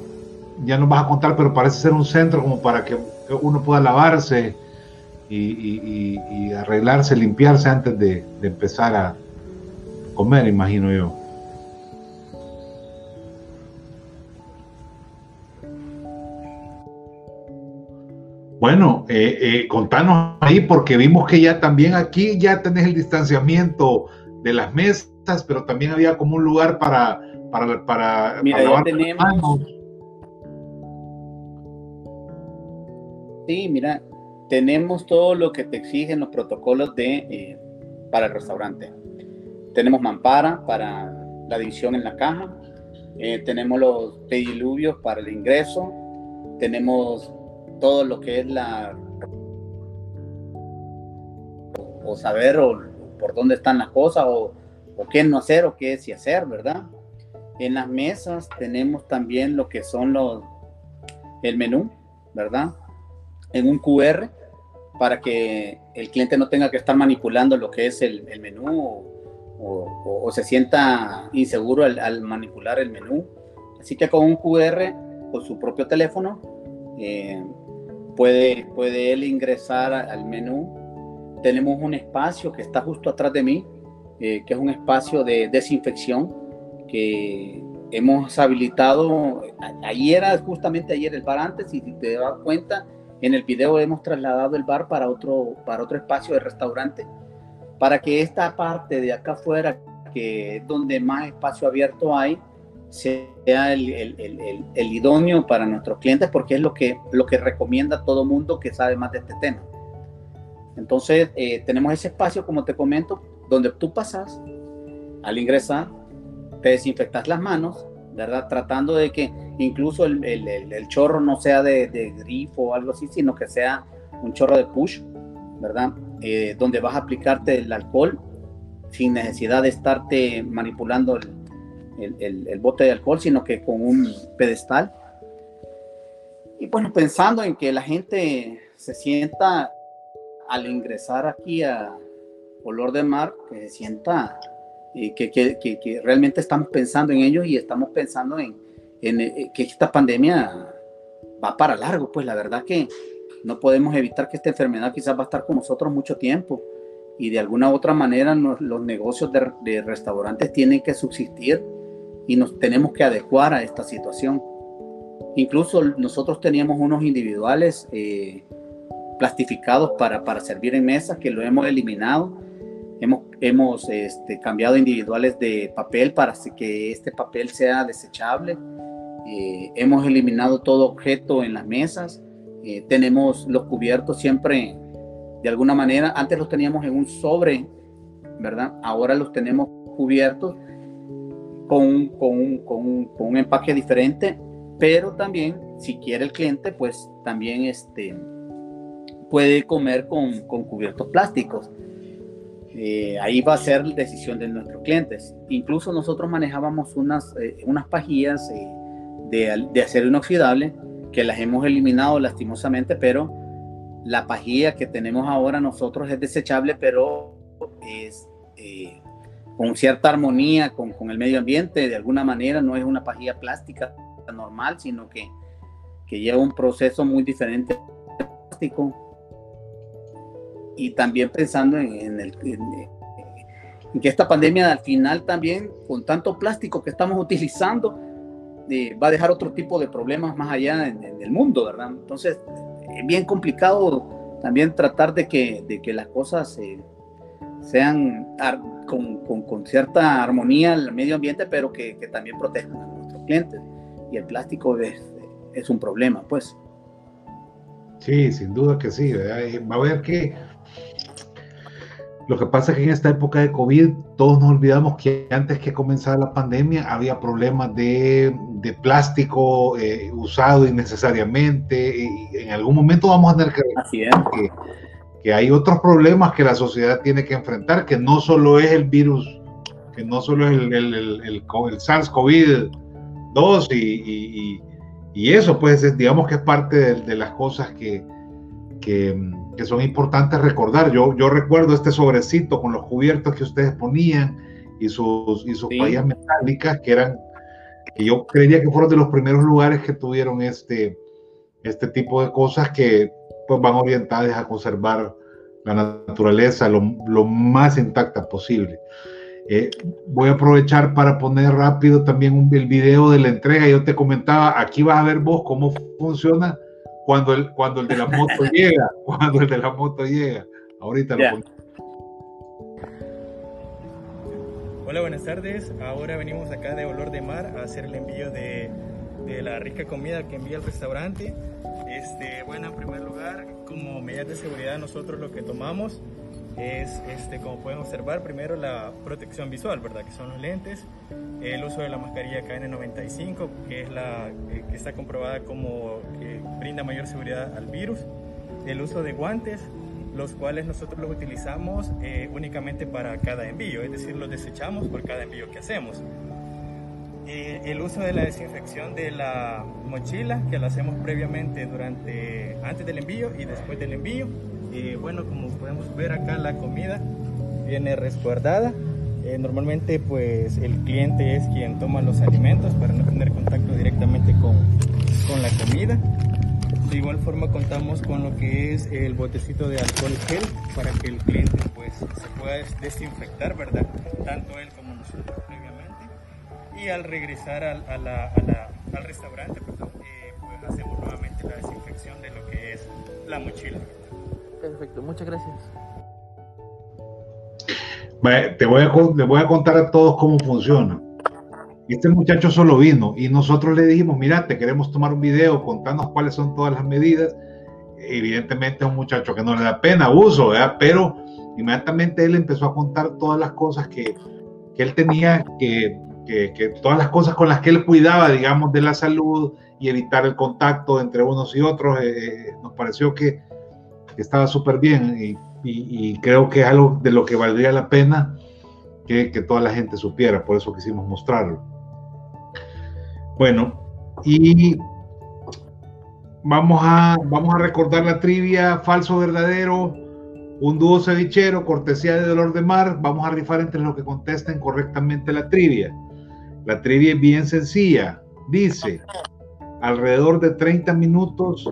ya nos vas a contar, pero parece ser un centro como para que uno pueda lavarse y, arreglarse, limpiarse antes de, empezar a comer, imagino yo. Bueno, eh, eh, contanos ahí porque vimos que ya también aquí ya tenés el distanciamiento de las mesas, pero también había como un lugar para para para, Mira, ya tenemos Sí, mira, tenemos todo lo que te exigen los protocolos de, eh, para el restaurante. Tenemos mampara para la división en la caja, eh, tenemos los pediluvios para el ingreso, tenemos todo lo que es la o, saber por dónde están las cosas o, o qué no hacer o qué sí hacer, ¿verdad? En las mesas tenemos también lo que son los el menú, ¿verdad? En un QR para que el cliente no tenga que estar manipulando lo que es el, menú o, se sienta inseguro al, manipular el menú. Así que con un QR, con su propio teléfono, eh, puede, puede él ingresar al menú. Tenemos un espacio que está justo atrás de mí, eh, que es un espacio de desinfección que hemos habilitado. Ayer justamente ayer el bar antes, si te das cuenta, en el video hemos trasladado el bar para otro, para otro espacio de restaurante, para que esta parte de acá afuera, que es donde más espacio abierto hay, sea el, el, el, idóneo para nuestros clientes, porque es lo que, lo que recomienda todo mundo que sabe más de este tema. Entonces, eh, tenemos ese espacio, como te comento, donde tú pasas al ingresar, te desinfectas las manos, ¿verdad? Tratando de que incluso el, el, chorro no sea de, grifo o algo así, sino que sea un chorro de push, ¿verdad? Eh, donde vas a aplicarte el alcohol sin necesidad de estarte manipulando el, bote de alcohol, sino que con un pedestal. Y bueno, pensando en que la gente se sienta al ingresar aquí a olor de mar, que se sienta, eh, que, que, que, realmente estamos pensando en ellos y estamos pensando en, en, eh, que esta pandemia va para largo, pues la verdad que no podemos evitar que esta enfermedad quizás va a estar con nosotros mucho tiempo y de alguna u otra manera los negocios de, de, restaurantes tienen que subsistir y nos tenemos que adecuar a esta situación. Incluso nosotros teníamos unos individuales eh, plastificados para, para servir en mesas que lo hemos eliminado. Hemos, hemos este, cambiado individuales de papel para que este papel sea desechable. Eh, hemos eliminado todo objeto en las mesas. Eh, tenemos los cubiertos siempre, de alguna manera, antes los teníamos en un sobre, ¿verdad? Ahora los tenemos cubiertos con, con, con, con un empaque diferente, pero también, si quiere el cliente, pues también este, puede comer con, con cubiertos plásticos. Eh, ahí va a ser decisión de nuestros clientes. Incluso nosotros manejábamos unas, eh, unas pajillas de, de, acero inoxidable que las hemos eliminado lastimosamente, pero la pajilla que tenemos ahora nosotros es desechable, pero es eh, con cierta armonía con, con, el medio ambiente, de alguna manera no es una pajilla plástica normal, sino que, que lleva un proceso muy diferente. Y también pensando en, el, en, que esta pandemia al final también, con tanto plástico que estamos utilizando, eh, va a dejar otro tipo de problemas más allá en, el mundo, ¿verdad? Entonces, es bien complicado también tratar de que, de que las cosas eh, sean con, con, con, cierta armonía al medio ambiente, pero que, que, también protejan a nuestros clientes. Y el plástico es, es un problema, pues. Sí, sin duda que sí. Va a ver que lo que pasa es que en esta época de COVID todos nos olvidamos que antes que comenzara la pandemia había problemas de, de plástico eh, usado innecesariamente y en algún momento vamos a tener que, que que hay otros problemas que la sociedad tiene que enfrentar, que no solo es el virus, que no solo es el, el, el, el SARS-CoV-2 y, y, y, eso, pues digamos que es parte de, de las cosas que, que, que, son importantes recordar. Yo, yo recuerdo este sobrecito con los cubiertos que ustedes ponían y sus, y sus sí. metálicas, que eran, que yo creería que fueron de los primeros lugares que tuvieron este, este tipo de cosas que pues van orientadas a conservar la naturaleza lo, lo más intacta posible. Eh, voy a aprovechar para poner rápido también un, el video de la entrega. Yo te comentaba, aquí vas a ver vos cómo funciona cuando el, cuando el de la moto llega, cuando el de la moto llega. Ahorita yeah. lo Hola, buenas tardes. Ahora venimos acá de Olor de Mar a hacer el envío de, de la rica comida que envía el restaurante. Este, bueno, en primer lugar, como medidas de seguridad nosotros lo que tomamos es, este, como pueden observar, primero la protección visual, ¿verdad? Que son los lentes, el uso de la mascarilla KN95, que es la eh, que está comprobada como que brinda mayor seguridad al virus, el uso de guantes, los cuales nosotros los utilizamos eh, únicamente para cada envío, es decir, los desechamos por cada envío que hacemos. Eh, el uso de la desinfección de la mochila, que lo hacemos previamente durante, antes del envío y después del envío. Eh, bueno, como podemos ver acá la comida viene resguardada. Eh, normalmente pues el cliente es quien toma los alimentos para no tener contacto directamente con, con la comida. De igual forma contamos con lo que es el botecito de alcohol gel para que el cliente pues se pueda desinfectar, ¿verdad? Tanto él como nosotros y al regresar al, al restaurante, eh, pues hacemos nuevamente la desinfección de lo que es la mochila. Perfecto, muchas gracias. Te voy, a, le voy a contar a todos cómo funciona. Este muchacho solo vino y nosotros le dijimos, mira, te queremos tomar un video, contanos cuáles son todas las medidas. Evidentemente es un muchacho que no le da pena uso, ¿verdad? pero inmediatamente él empezó a contar todas las cosas que, que él tenía que que, que, todas las cosas con las que él cuidaba, digamos, de la salud y evitar el contacto entre unos y otros, eh, eh nos pareció que, que estaba súper bien y, y, y, creo que es algo de lo que valdría la pena que, que, toda la gente supiera, por eso quisimos mostrarlo. Bueno, y vamos a, vamos a recordar la trivia falso verdadero. un dúo cevichero, cortesía de Dolor de Mar. Vamos a rifar entre los que contesten correctamente la trivia. La trivia es bien sencilla. Dice, alrededor de 30 minutos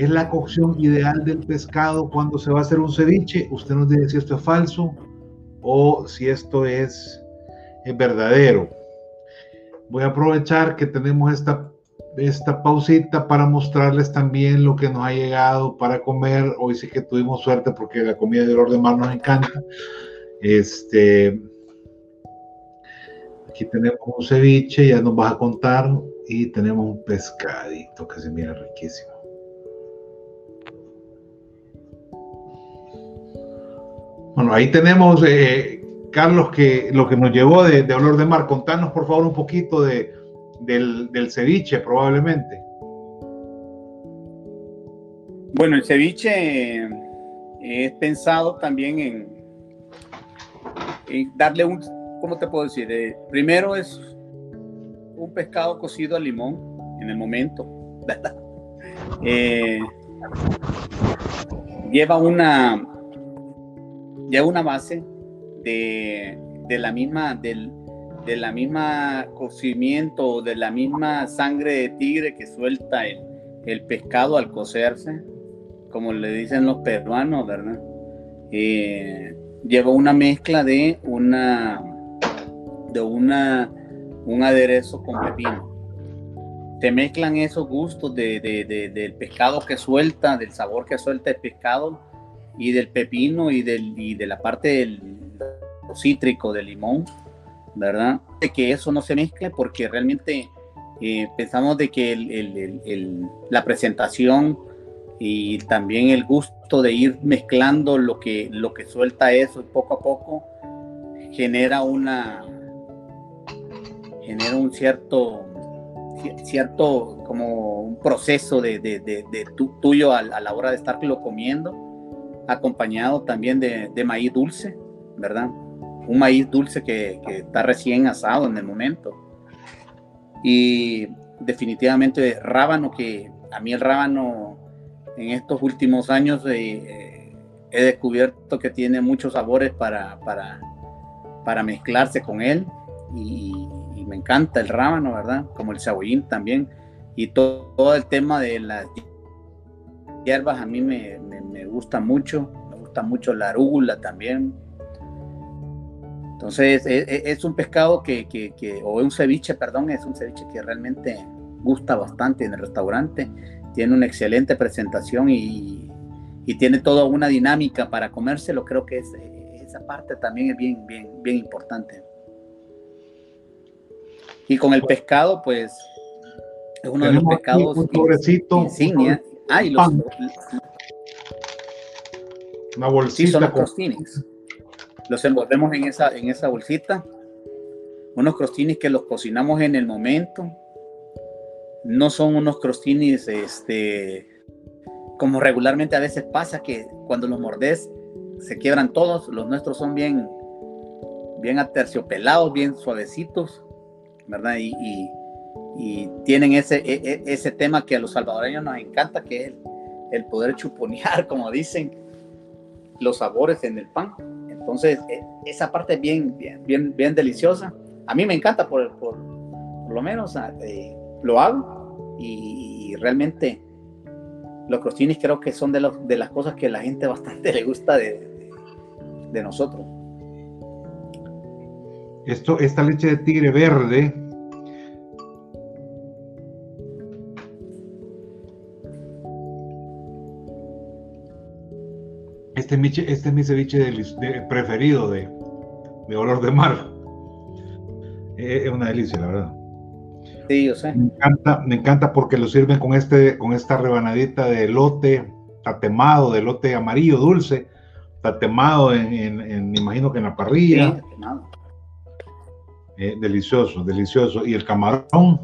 es la cocción ideal del pescado cuando se va a hacer un ceviche. Usted nos dice si esto es falso o si esto es, es verdadero. Voy a aprovechar que tenemos esta esta pausita para mostrarles también lo que nos ha llegado para comer. Hoy sí que tuvimos suerte porque la comida de Lord de Mar nos encanta. Este, aquí tenemos un ceviche, ya nos vas a contar, y tenemos un pescadito que se mira riquísimo. Bueno, ahí tenemos, eh, Carlos, que lo que nos llevó de, de Olor de Mar. Contanos, por favor, un poquito de, del, ceviche probablemente. Bueno, el ceviche es pensado también en, darle un, ¿cómo te puedo decir? Eh, primero es un pescado cocido al limón en el momento, eh, lleva una, lleva una base de, la misma, del, de la misma cocimiento, de la misma sangre de tigre que suelta el, pescado al cocerse, como le dicen los peruanos, ¿verdad? Eh, lleva una mezcla de una de una un aderezo con pepino. Se mezclan esos gustos de, del pescado que suelta, del sabor que suelta el pescado y del pepino y, del, y de la parte del cítrico del limón ¿verdad? De que eso no se mezcle porque realmente eh, pensamos de que la presentación y también el gusto de ir mezclando lo que, lo que suelta eso poco a poco genera una genera un cierto cierto como un proceso de, tuyo a, la hora de estarlo comiendo acompañado también de maíz dulce verdad un maíz dulce que, está recién asado en el momento. Y definitivamente rábano, que a mí el rábano en estos últimos años eh, he descubierto que tiene muchos sabores para, para, mezclarse con él. Y, me encanta el rábano, ¿verdad? Como el cebollín también. Y todo, el tema de las hierbas a mí me, me, me gusta mucho. Me gusta mucho la arúgula también entonces, e, e, es, un pescado que, que, que, o un ceviche, perdón, es un ceviche que realmente gusta bastante en el restaurante. Tiene una excelente presentación y, y tiene toda una dinámica para comérselo. Creo que es, esa parte también es bien, bien, bien importante. Y con el pescado, pues, es uno de los pescados un insignia. Ah, y los, una bolsita. Sí, son los crostines los envolvemos en esa, en esa bolsita. Unos crostines que los cocinamos en el momento. No son unos crostines, este, como regularmente a veces pasa que cuando los mordes se quiebran todos. Los nuestros son bien, bien aterciopelados, bien suavecitos, ¿verdad? Y, y, tienen ese, e, e, ese tema que a los salvadoreños nos encanta, que es el, poder chuponear, como dicen, los sabores en el pan. Entonces, e, esa parte es bien, bien, bien, deliciosa. A mí me encanta, por, por, lo menos eh, lo hago y, realmente los crostines creo que son de, los, de las cosas que la gente bastante le gusta de, de nosotros. Esto, esta leche de tigre verde Este, este, es mi ceviche preferido de, olor de mar. Es, una delicia, la verdad. Sí, yo sé. Me encanta, me encanta porque lo sirven con, este, con esta rebanadita de elote tatemado, de elote amarillo dulce, tatemado en, me imagino que en la parrilla. Eh, delicioso, delicioso. Y el camarón.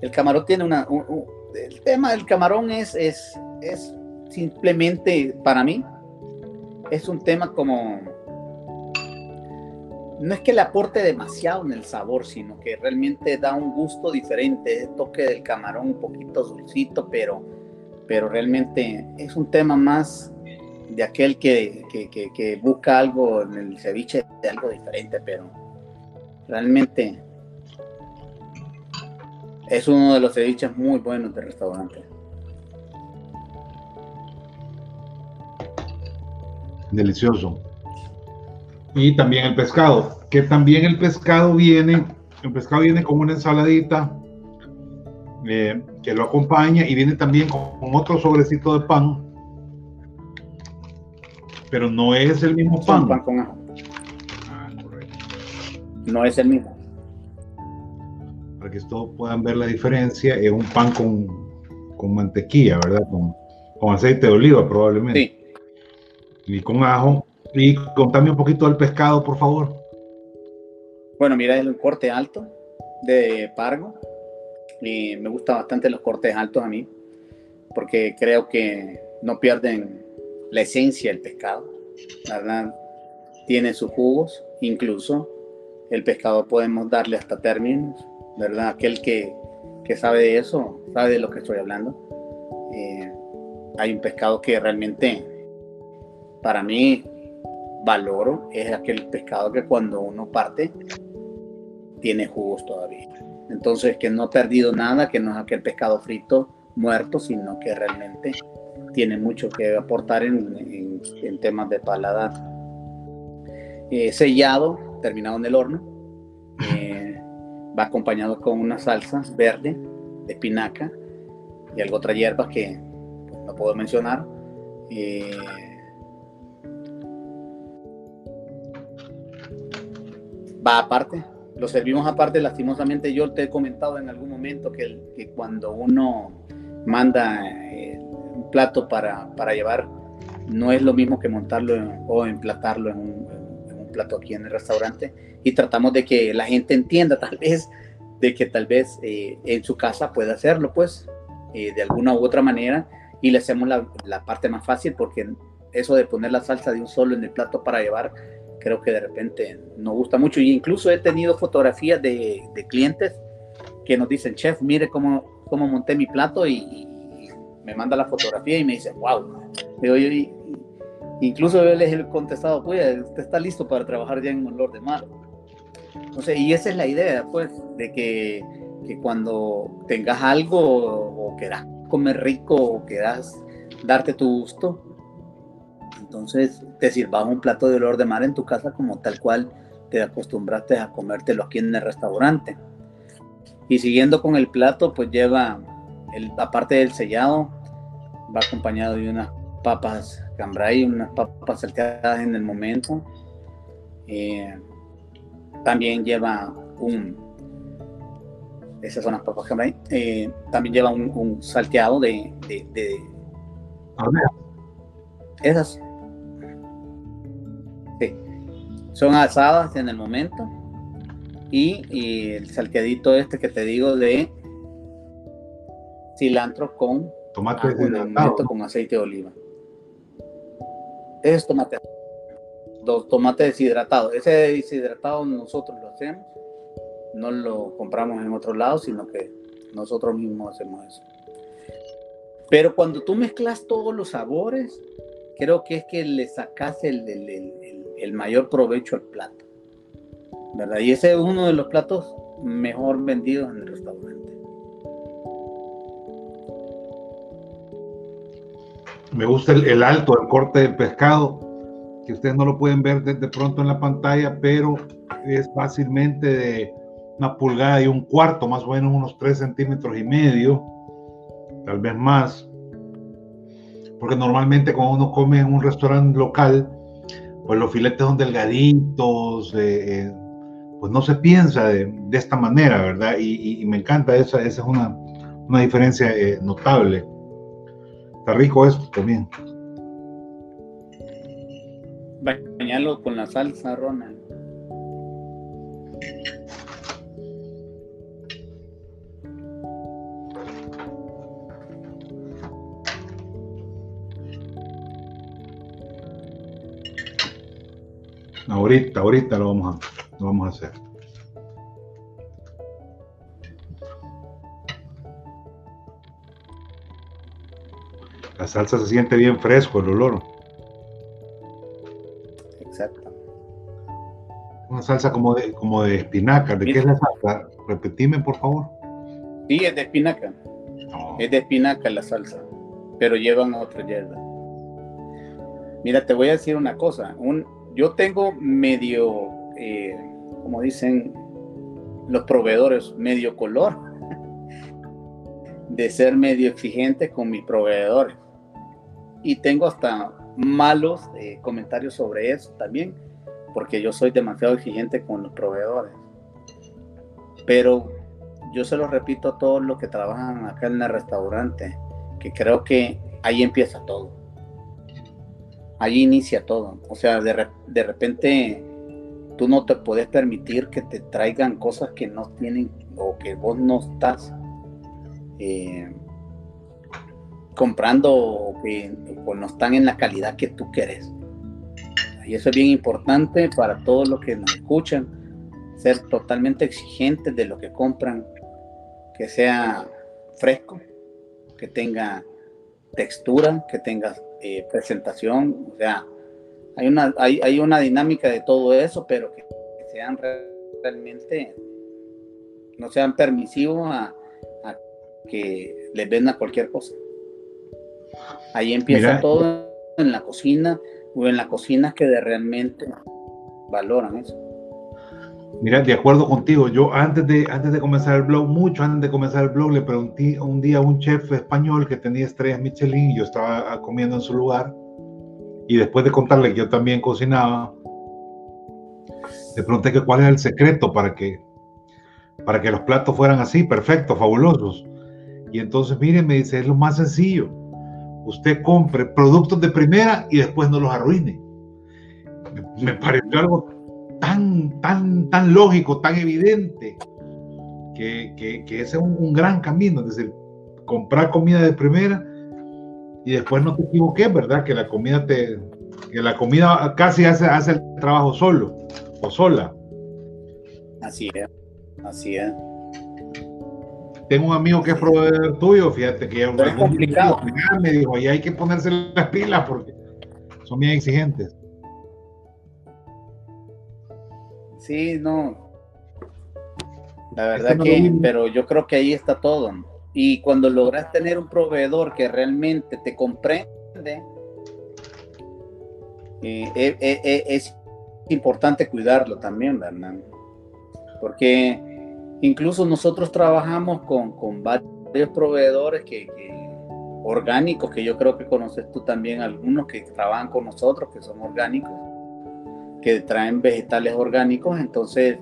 El camarón tiene una, el tema del camarón es, es, es simplemente, para mí, es un tema como, no es que le aporte demasiado en el sabor, sino que realmente da un gusto diferente, el toque del camarón un poquito dulcito, pero, pero realmente es un tema más de aquel que, que, busca algo en el ceviche de algo diferente, pero realmente es uno de los ceviches muy buenos del restaurante. Delicioso. Y también el pescado, que también el pescado viene, el pescado viene con una ensaladita eh, que lo acompaña y viene también con, otro sobrecito de pan, pero no es el mismo pan. pan con ajo. Ah, no es el mismo. Que todos puedan ver la diferencia, es un pan con, con mantequilla, ¿verdad? Con, con aceite de oliva probablemente. Sí. Y con ajo y contame un poquito del pescado, por favor. Bueno, mira, el corte alto de Pargo. Y me gustan bastante los cortes altos a mí, porque creo que no pierden la esencia del pescado. La verdad, tiene sus jugos, incluso el pescado podemos darle hasta términos, ¿verdad? Aquel que, que sabe de eso, sabe de lo que estoy hablando. Eh, hay un pescado que realmente, para mí, valoro es aquel pescado que cuando uno parte tiene jugos todavía. Entonces que no ha perdido nada, que no es aquel pescado frito muerto, sino que realmente tiene mucho que aportar en, temas de paladar. Eh, sellado, terminado en el horno, eh, va acompañado con una salsa verde de espinaca y algo otra hierbas que no puedo mencionar. Eh, va aparte, lo servimos aparte, lastimosamente yo te he comentado en algún momento que, que cuando uno manda eh, un plato para, para, llevar, no es lo mismo que montarlo o emplatarlo en un, en un, plato aquí en el restaurante y tratamos de que la gente entienda tal vez de que tal vez eh, en su casa pueda hacerlo pues eh, de alguna u otra manera y le hacemos la, la parte más fácil porque eso de poner la salsa de un solo en el plato para llevar creo que de repente nos gusta mucho. Y incluso he tenido fotografías de, clientes que nos dicen, chef, mire cómo, cómo monté mi plato y, me manda la fotografía y me dice, wow. incluso yo les he contestado, pues, usted está listo para trabajar ya en olor de mar. Entonces, y esa es la idea, pues, de que, que cuando tengas algo o, quieras comer rico o quieras darte tu gusto, entonces te sirvas un plato de olor de mar en tu casa como tal cual te acostumbraste a comértelo aquí en el restaurante. Y siguiendo con el plato, pues lleva, el, aparte del sellado, va acompañado de unas papas cambray, unas papas salteadas en el momento. Eh, también lleva un, esas son las papas cambray, eh, también lleva un, salteado de, de, de esas son asadas en el momento. Y, el salteadito este que te digo de cilantro con tomate con aceite de oliva. es tomate. Dos tomates deshidratados. Ese deshidratado nosotros lo hacemos. No lo compramos en otro lado, sino que nosotros mismos hacemos eso. Pero cuando tú mezclas todos los sabores, creo que es que le sacas el, el mayor provecho al plato. ¿verdad? Y ese es uno de los platos mejor vendidos en el restaurante. Me gusta el, alto, el corte del pescado, que ustedes no lo pueden ver de, pronto en la pantalla, pero es fácilmente de una pulgada y un cuarto, más o menos unos tres centímetros y medio, tal vez más. Porque normalmente cuando uno come en un restaurante local, pues los filetes son delgaditos, eh, eh, pues no se piensa de, esta manera, ¿verdad? Y, me encanta, esa, esa es una, una diferencia eh, notable. Está rico esto también. Bañalo con la salsa, Ronald. Ahorita, ahorita lo vamos a, lo vamos a hacer. La salsa se siente bien fresco, el olor. Una salsa como de, como de espinaca. ¿De qué es la salsa? Repetime, por favor. Sí, es de espinaca. Es de espinaca la salsa, pero llevan otra hierba. Mira, te voy a decir una cosa. Un, yo tengo medio, eh, como dicen los proveedores, medio color de ser medio exigente con mis proveedores. Y tengo hasta malos eh, comentarios sobre eso también, porque yo soy demasiado exigente con los proveedores. Pero yo se lo repito a todos los que trabajan acá en el restaurante, que creo que ahí empieza todo. Ahí inicia todo. O sea, de, de repente tú no te puedes permitir que te traigan cosas que no tienen o que vos no estás eh, comprando o que no están en la calidad que tú quieres. Y eso es bien importante para todos los que nos escuchan, ser totalmente exigentes de lo que compran, que sea fresco, que tenga textura, que tenga eh, presentación, o sea, hay una, hay, hay, una dinámica de todo eso, pero que, sean realmente, no sean permisivos a, que les venda cualquier cosa. Ahí empieza todo en la cocina o en la cocina que de realmente valoran eso. Mira, de acuerdo contigo, yo antes de, antes de comenzar el blog, mucho antes de comenzar el blog, le pregunté un día a un chef español que tenía estrellas Michelin y yo estaba comiendo en su lugar. Y después de contarle que yo también cocinaba, le pregunté que cuál era el secreto para que, para que los platos fueran así, perfectos, fabulosos. Y entonces, miren, me dice, es lo más sencillo. Usted compre productos de primera y después no los arruine. Me pareció algo tan, tan, tan lógico, tan evidente, que, que, ese es un, gran camino. Es decir, comprar comida de primera y después no te equivoques, ¿verdad? Que la comida te, que la comida casi hace, hace el trabajo solo o sola. Así es, así es. Tengo un amigo que es proveedor tuyo, fíjate que es complicado. Me dijo, y hay que ponerse las pilas porque son bien exigentes. Sí, no. La verdad que, pero yo creo que ahí está todo. Y cuando logras tener un proveedor que realmente te comprende, eh, eh, eh, es importante cuidarlo también, ¿verdad? Porque incluso nosotros trabajamos con, varios proveedores que, orgánicos, que yo creo que conoces tú también, algunos que trabajan con nosotros, que son orgánicos, que traen vegetales orgánicos, entonces,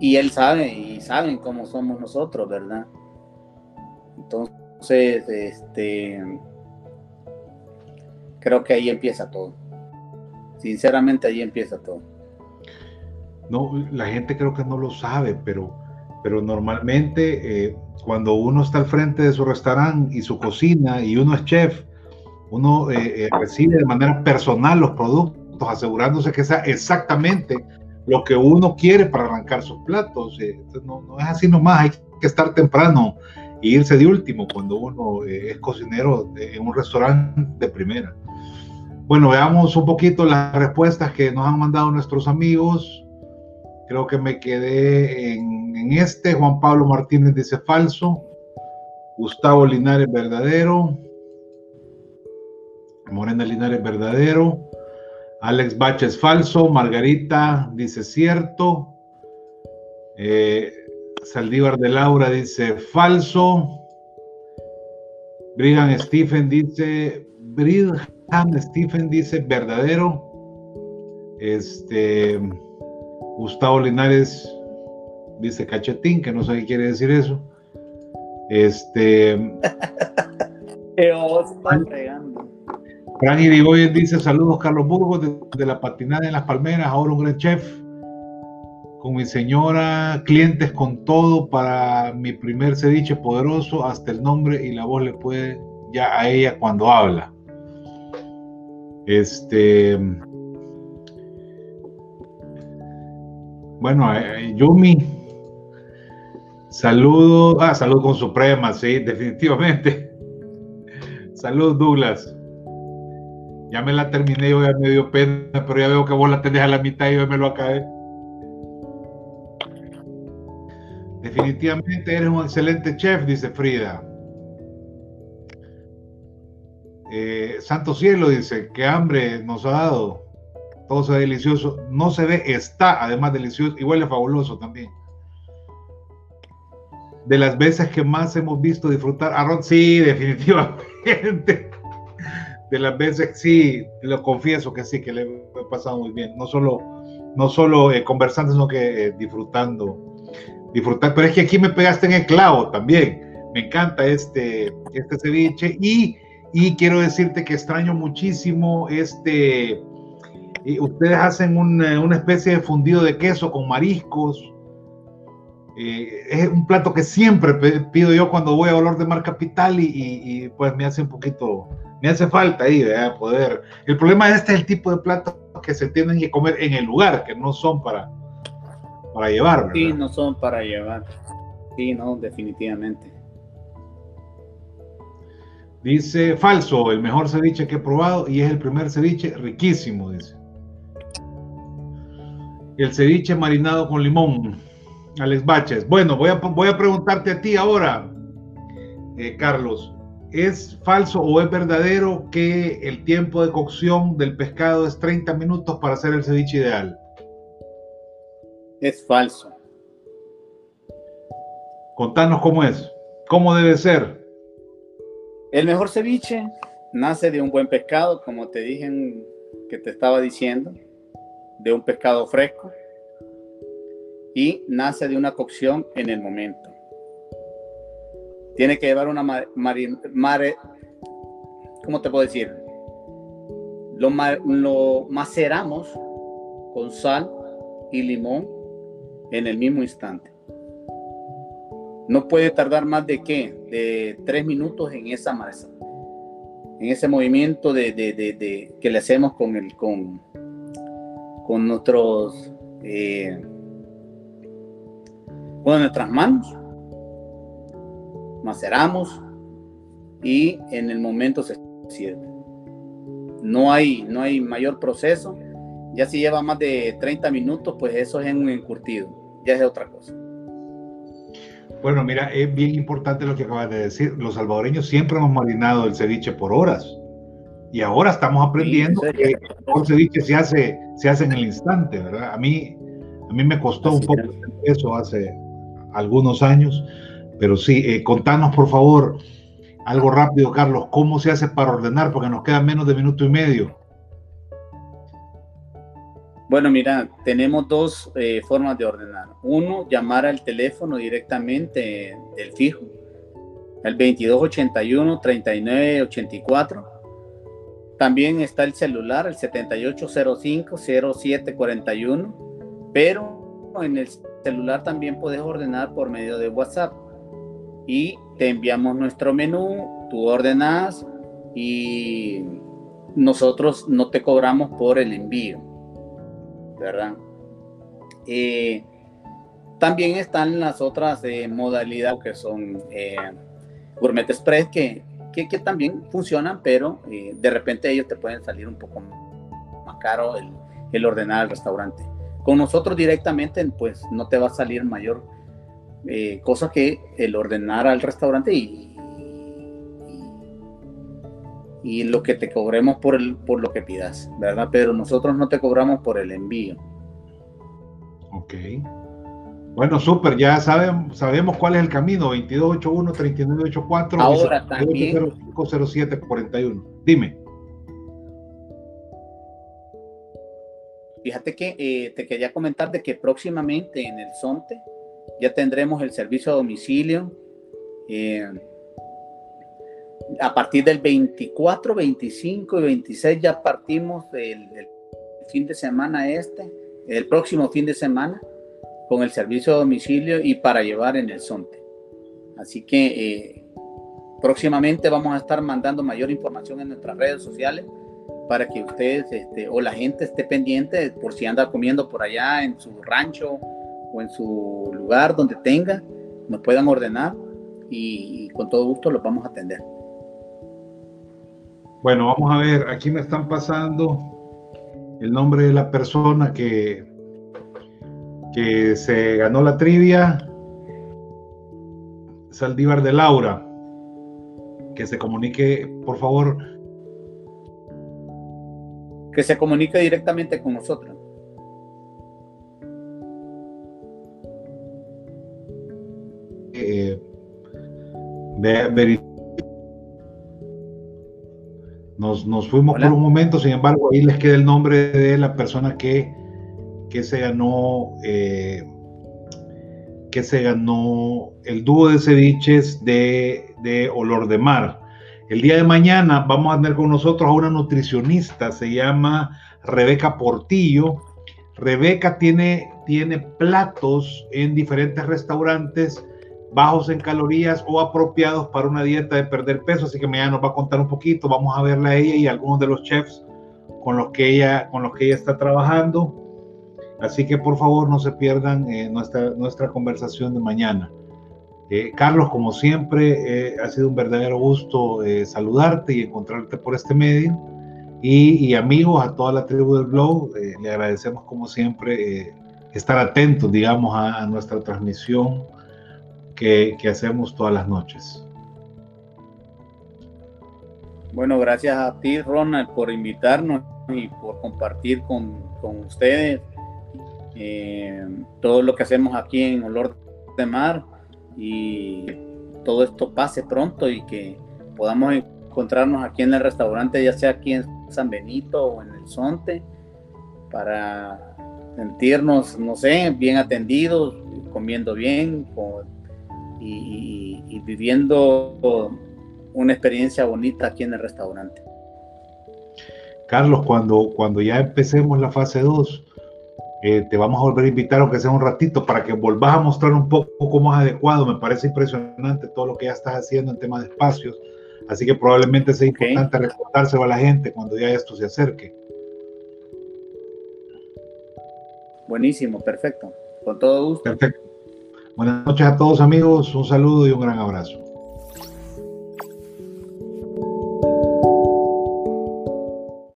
y él sabe, y saben cómo somos nosotros, ¿verdad? Entonces, este, creo que ahí empieza todo. Sinceramente ahí empieza todo. No, la gente creo que no lo sabe, pero, pero normalmente eh, cuando uno está al frente de su restaurante y su cocina y uno es chef, uno eh, eh, recibe de manera personal los productos, asegurándose que sea exactamente lo que uno quiere para arrancar sus platos. no, no, es así nomás, hay que estar temprano e irse de último cuando uno es cocinero en un restaurante de primera. Bueno, veamos un poquito las respuestas que nos han mandado nuestros amigos. Creo que me quedé en, este. Juan Pablo Martínez dice falso. Gustavo Linares verdadero. Morena Linares verdadero. Alex Baches falso. Margarita dice cierto. Eh, Saldívar de Laura dice falso. Brigham Stephen dice Brigham Stephen dice verdadero. Este Gustavo Linares dice cachetín, que no sé qué quiere decir eso. Este. Fran Irigoyen dice saludos Carlos Burgos de, la patinada en las palmeras, ahora un gran chef. Con mi señora, clientes con todo para mi primer ceviche poderoso, hasta el nombre y la voz le puede ya a ella cuando habla. Este. Bueno, eh, eh, Yumi. Saludo. Ah, saludo con Suprema, sí, definitivamente. Salud, Douglas. Ya me la terminé, yo ya me dio pena, pero ya veo que vos la tenés a la mitad y yo me lo acabé. Definitivamente eres un excelente chef, dice Frida. Eh, Santo cielo dice, qué hambre nos ha dado. Todo se ve delicioso. No se ve, está además delicioso y huele fabuloso también. De las veces que más hemos visto disfrutar arroz, sí, definitivamente. De las veces, sí, lo confieso que sí, que le he pasado muy bien. No solo, no solo eh, conversando, sino que eh, disfrutando. Disfrutar. Pero es que aquí me pegaste en el clavo también. Me encanta este, este ceviche y y quiero decirte que extraño muchísimo este. Ustedes hacen eh, una especie de fundido de queso con mariscos. Eh, es un plato que siempre pido yo cuando voy a Olor de Mar Capital y, pues me hace un poquito, me hace falta ahí, ¿verdad? Poder. El problema de este es el tipo de platos que se tienen que comer en el lugar, que no son para, para llevar. ¿verdad? Sí, no son para llevar. Sí, no, definitivamente. Dice falso, el mejor ceviche que he probado y es el primer ceviche riquísimo, dice. El ceviche marinado con limón. Alex Baches. Bueno, voy a, voy a preguntarte a ti ahora, eh, Carlos. ¿Es falso o es verdadero que el tiempo de cocción del pescado es 30 minutos para hacer el ceviche ideal? Es falso. Contanos cómo es. ¿Cómo debe ser? El mejor ceviche nace de un buen pescado, como te dije que te estaba diciendo, de un pescado fresco y nace de una cocción en el momento. Tiene que llevar una mare, ¿cómo te puedo decir? Lo, lo maceramos con sal y limón en el mismo instante. No puede tardar más de qué? De tres minutos en esa masa, en ese movimiento de, que le hacemos con, el, con, con nuestros eh, con nuestras manos. Maceramos y en el momento se sirve. No hay, no hay mayor proceso. Ya si lleva más de 30 minutos, pues eso es en un encurtido. Ya es otra cosa. Bueno, mira, es bien importante lo que acabas de decir. Los salvadoreños siempre hemos marinado el ceviche por horas. Y ahora estamos aprendiendo que el ceviche se hace, se hace en el instante, ¿verdad? A mí, a mí me costó un poco eso hace algunos años, pero sí, eh, contanos por favor algo rápido, Carlos, ¿cómo se hace para ordenar? Porque nos queda menos de minuto y medio. Bueno, mira, tenemos dos eh, formas de ordenar. Uno, llamar al teléfono directamente del fijo, el 2281-3984. También está el celular, el 7805-0741, pero en el celular también puedes ordenar por medio de WhatsApp. Y te enviamos nuestro menú, tú ordenas y nosotros no te cobramos por el envío ¿verdad? Eh, también están las otras eh, modalidades que son eh, Gourmet Express, que, que, también funcionan, pero de repente ellos te pueden salir un poco más caro el, el, ordenar al restaurante. Con nosotros directamente, pues no te va a salir mayor cosa que el ordenar al restaurante y, y lo que te cobremos por, el, por lo que pidas, ¿verdad? Pero nosotros no te cobramos por el envío. Ok. Bueno, súper, ya saben, sabemos cuál es el camino, 2281-3984. Ahora también. 0741. Dime. Fíjate que eh, te quería comentar de que próximamente en el SONTE ya tendremos el servicio a domicilio. Eh, a partir del 24, 25 y 26 ya partimos del, fin de semana este, el próximo fin de semana, con el servicio a domicilio y para llevar en el Sonte. Así que eh, próximamente vamos a estar mandando mayor información en nuestras redes sociales para que ustedes este, o la gente esté pendiente por si anda comiendo por allá en su rancho o en su lugar donde tenga, nos puedan ordenar y con todo gusto los vamos a atender. Bueno, vamos a ver, aquí me están pasando el nombre de la persona que, que se ganó la trivia. Saldívar de Laura. Que se comunique, por favor. Que se comunique directamente con nosotros. Eh, nos, nos fuimos por un momento, sin embargo, ahí les queda el nombre de la persona que, que se ganó eh, que se ganó el dúo de ceviches de, de, olor de mar. El día de mañana vamos a tener con nosotros a una nutricionista, se llama Rebeca Portillo. Rebeca tiene, tiene platos en diferentes restaurantes bajos en calorías o apropiados para una dieta de perder peso. Así que mañana nos va a contar un poquito. Vamos a verla a ella y a algunos de los chefs con los que ella, con los que ella está trabajando. Así que por favor no se pierdan eh, nuestra, nuestra conversación de mañana. Eh, Carlos, como siempre, eh, ha sido un verdadero gusto saludarte y encontrarte por este medio. Y, amigos, a toda la tribu del blog, le agradecemos como siempre estar atentos, digamos, a, nuestra transmisión que, hacemos todas las noches. Bueno, gracias a ti, Ronald, por invitarnos y por compartir con, ustedes eh, todo lo que hacemos aquí en Olor de Mar y todo esto pase pronto y que podamos encontrarnos aquí en el restaurante, ya sea aquí en San Benito o en el Sonte, para sentirnos, no sé, bien atendidos, comiendo bien, con y, viviendo una experiencia bonita aquí en el restaurante. Carlos, cuando, cuando ya empecemos la fase 2, eh, te vamos a volver a invitar, aunque sea un ratito, para que volvás a mostrar un poco más adecuado. Me parece impresionante todo lo que ya estás haciendo en temas de espacios. Así que probablemente sea importante recordárselo a la gente cuando ya esto se acerque. Buenísimo, perfecto. Con todo gusto. Perfecto. Buenas noches a todos amigos, un saludo y un gran abrazo.